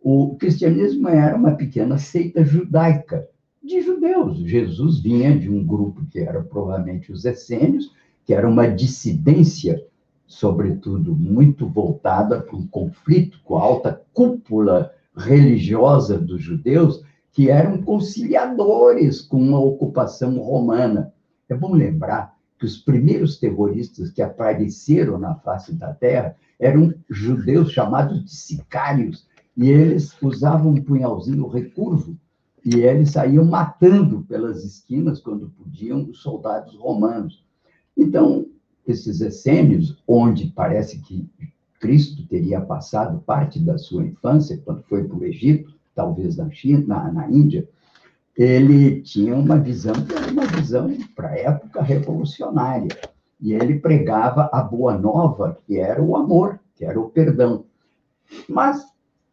A: o cristianismo era uma pequena seita judaica de judeus. Jesus vinha de um grupo que era provavelmente os essênios, que era uma dissidência, sobretudo muito voltada para um conflito com a alta cúpula religiosa dos judeus, que eram conciliadores com a ocupação romana. É bom lembrar que os primeiros terroristas que apareceram na face da terra eram judeus chamados de sicários, e eles usavam um punhalzinho recurvo, e eles saíam matando pelas esquinas, quando podiam, os soldados romanos. Então, esses essênios, onde parece que Cristo teria passado parte da sua infância, quando foi para o Egito, talvez na China, na, na Índia, ele tinha uma visão uma visão, para a época, revolucionária. E ele pregava a boa nova, que era o amor, que era o perdão. Mas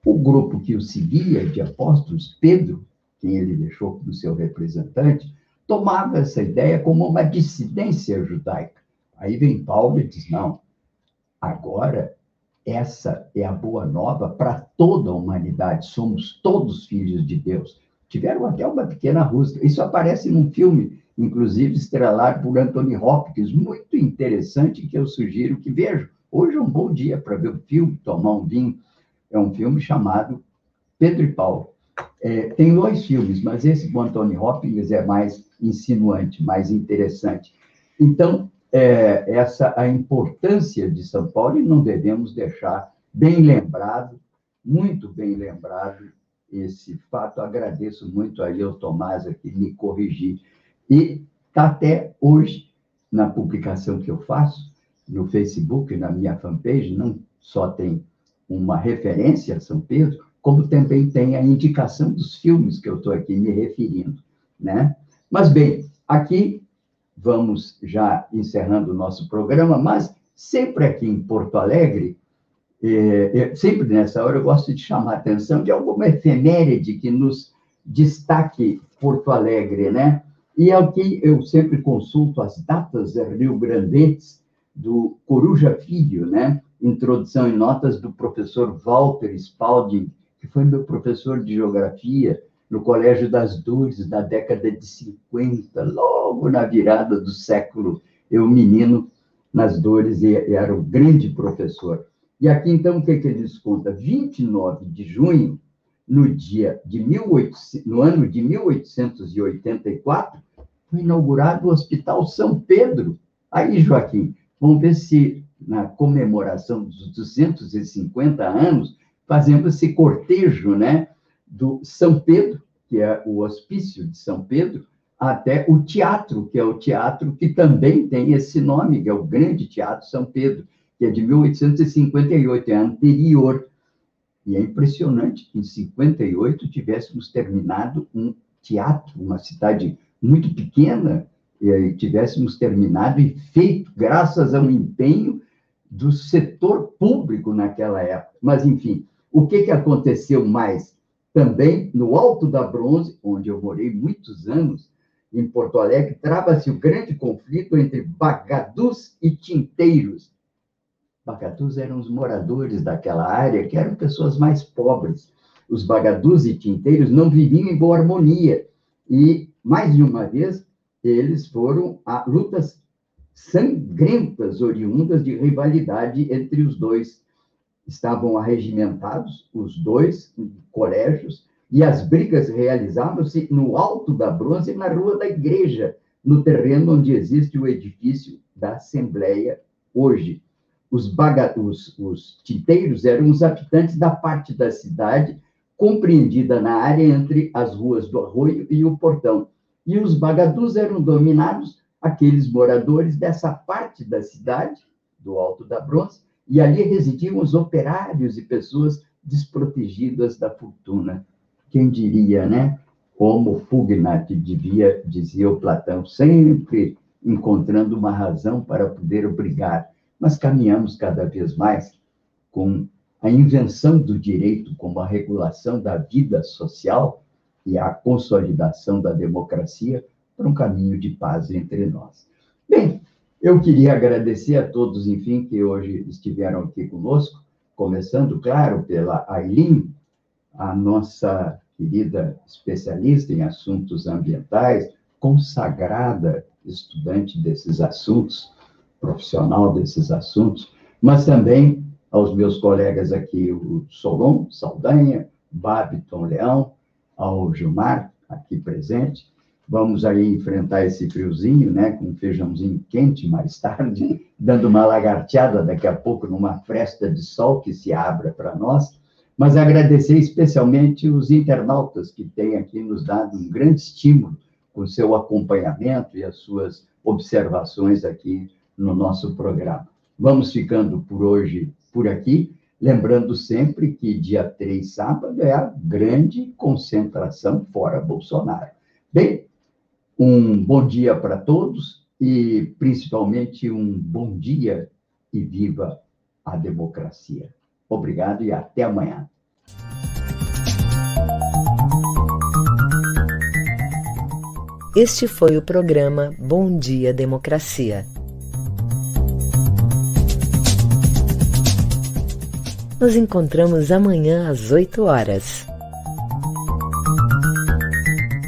A: o grupo que o seguia, de apóstolos, Pedro, quem ele deixou como seu representante, tomava essa ideia como uma dissidência judaica. Aí vem Paulo e diz: não, agora essa é a boa nova para toda a humanidade, somos todos filhos de Deus. Tiveram até uma pequena Rússia. Isso aparece num filme, inclusive estrelado por Anthony Hopkins, muito interessante, que eu sugiro que vejam. Hoje é um bom dia para ver o filme, tomar um vinho. É um filme chamado Pedro e Paulo. É, tem dois filmes, mas esse com Anthony Hopkins é mais insinuante, mais interessante. Então, é, essa a importância de São Paulo e não devemos deixar bem lembrado, muito bem lembrado esse fato. Agradeço muito aí ao Tomás aqui me corrigir. E está até hoje na publicação que eu faço no Facebook, na minha fanpage, não só tem uma referência a São Pedro, como também tem a indicação dos filmes que eu estou aqui me referindo, né? Mas bem, aqui vamos já encerrando o nosso programa, mas sempre aqui em Porto Alegre, é, é, sempre nessa hora eu gosto de chamar a atenção de alguma efeméride que nos destaque Porto Alegre, né? E aqui eu sempre consulto as datas rio-grandenses do Coruja Filho, né? Introdução e notas do professor Walter Spalding, que foi meu professor de geografia no Colégio das Dores da década de 50, logo na virada do século. Eu, menino, nas Dores, e era um grande professor. E aqui, então, o que, que ele nos conta? 29 de junho, no dia de 1800, no ano de 1884, foi inaugurado o Hospital São Pedro. Aí, Joaquim, vamos ver se na comemoração dos 250 anos fazemos esse cortejo, né, do São Pedro, que é o hospício de São Pedro, até o teatro, que é o teatro que também tem esse nome, que é o Grande Teatro São Pedro, que é de 1858, é anterior. E é impressionante que em 58 tivéssemos terminado um teatro, uma cidade muito pequena, e tivéssemos terminado e feito, graças a um empenho do setor público naquela época. Mas, enfim, o que, que aconteceu mais? Também no Alto da Bronze, onde eu morei muitos anos, em Porto Alegre, trava-se o grande conflito entre bagadus e tinteiros. Bagadus eram os moradores daquela área, que eram pessoas mais pobres. Os bagadus e tinteiros não viviam em boa harmonia. E, mais de uma vez, eles foram a lutas sangrentas oriundas de rivalidade entre os dois. Estavam arregimentados, os dois colégios, e as brigas realizavam-se no alto da bronze, na rua da igreja, no terreno onde existe o edifício da Assembleia hoje. Os, baga... os, os titeiros eram os habitantes da parte da cidade compreendida na área entre as ruas do Arroio e o Portão. E os bagadus eram dominados aqueles moradores dessa parte da cidade, do Alto da Bronze, e ali residiam os operários e pessoas desprotegidas da fortuna. Quem diria, né? Homo fugnat, devia, dizia o Platão, sempre encontrando uma razão para poder obrigar. Mas caminhamos cada vez mais com a invenção do direito como a regulação da vida social e a consolidação da democracia para um caminho de paz entre nós. Bem, eu queria agradecer a todos, enfim, que hoje estiveram aqui conosco, começando, claro, pela Aileen, a nossa querida especialista em assuntos ambientais, consagrada estudante desses assuntos, profissional desses assuntos, mas também aos meus colegas aqui, o Solon Saldanha, Babiton Leão, ao Gilmar, aqui presente, Vamos aí enfrentar esse friozinho, né, com feijãozinho quente mais tarde, dando uma lagarteada daqui a pouco numa fresta de sol que se abra para nós. Mas agradecer especialmente os internautas que têm aqui nos dado um grande estímulo com seu acompanhamento e as suas observações aqui no nosso programa. Vamos ficando por hoje por aqui, lembrando sempre que dia 3, sábado, é a grande concentração fora Bolsonaro. Bem, um bom dia para todos e, principalmente, um bom dia e viva a democracia. Obrigado e até amanhã.
E: Este foi o programa Bom Dia Democracia. Nos encontramos amanhã às 8 horas.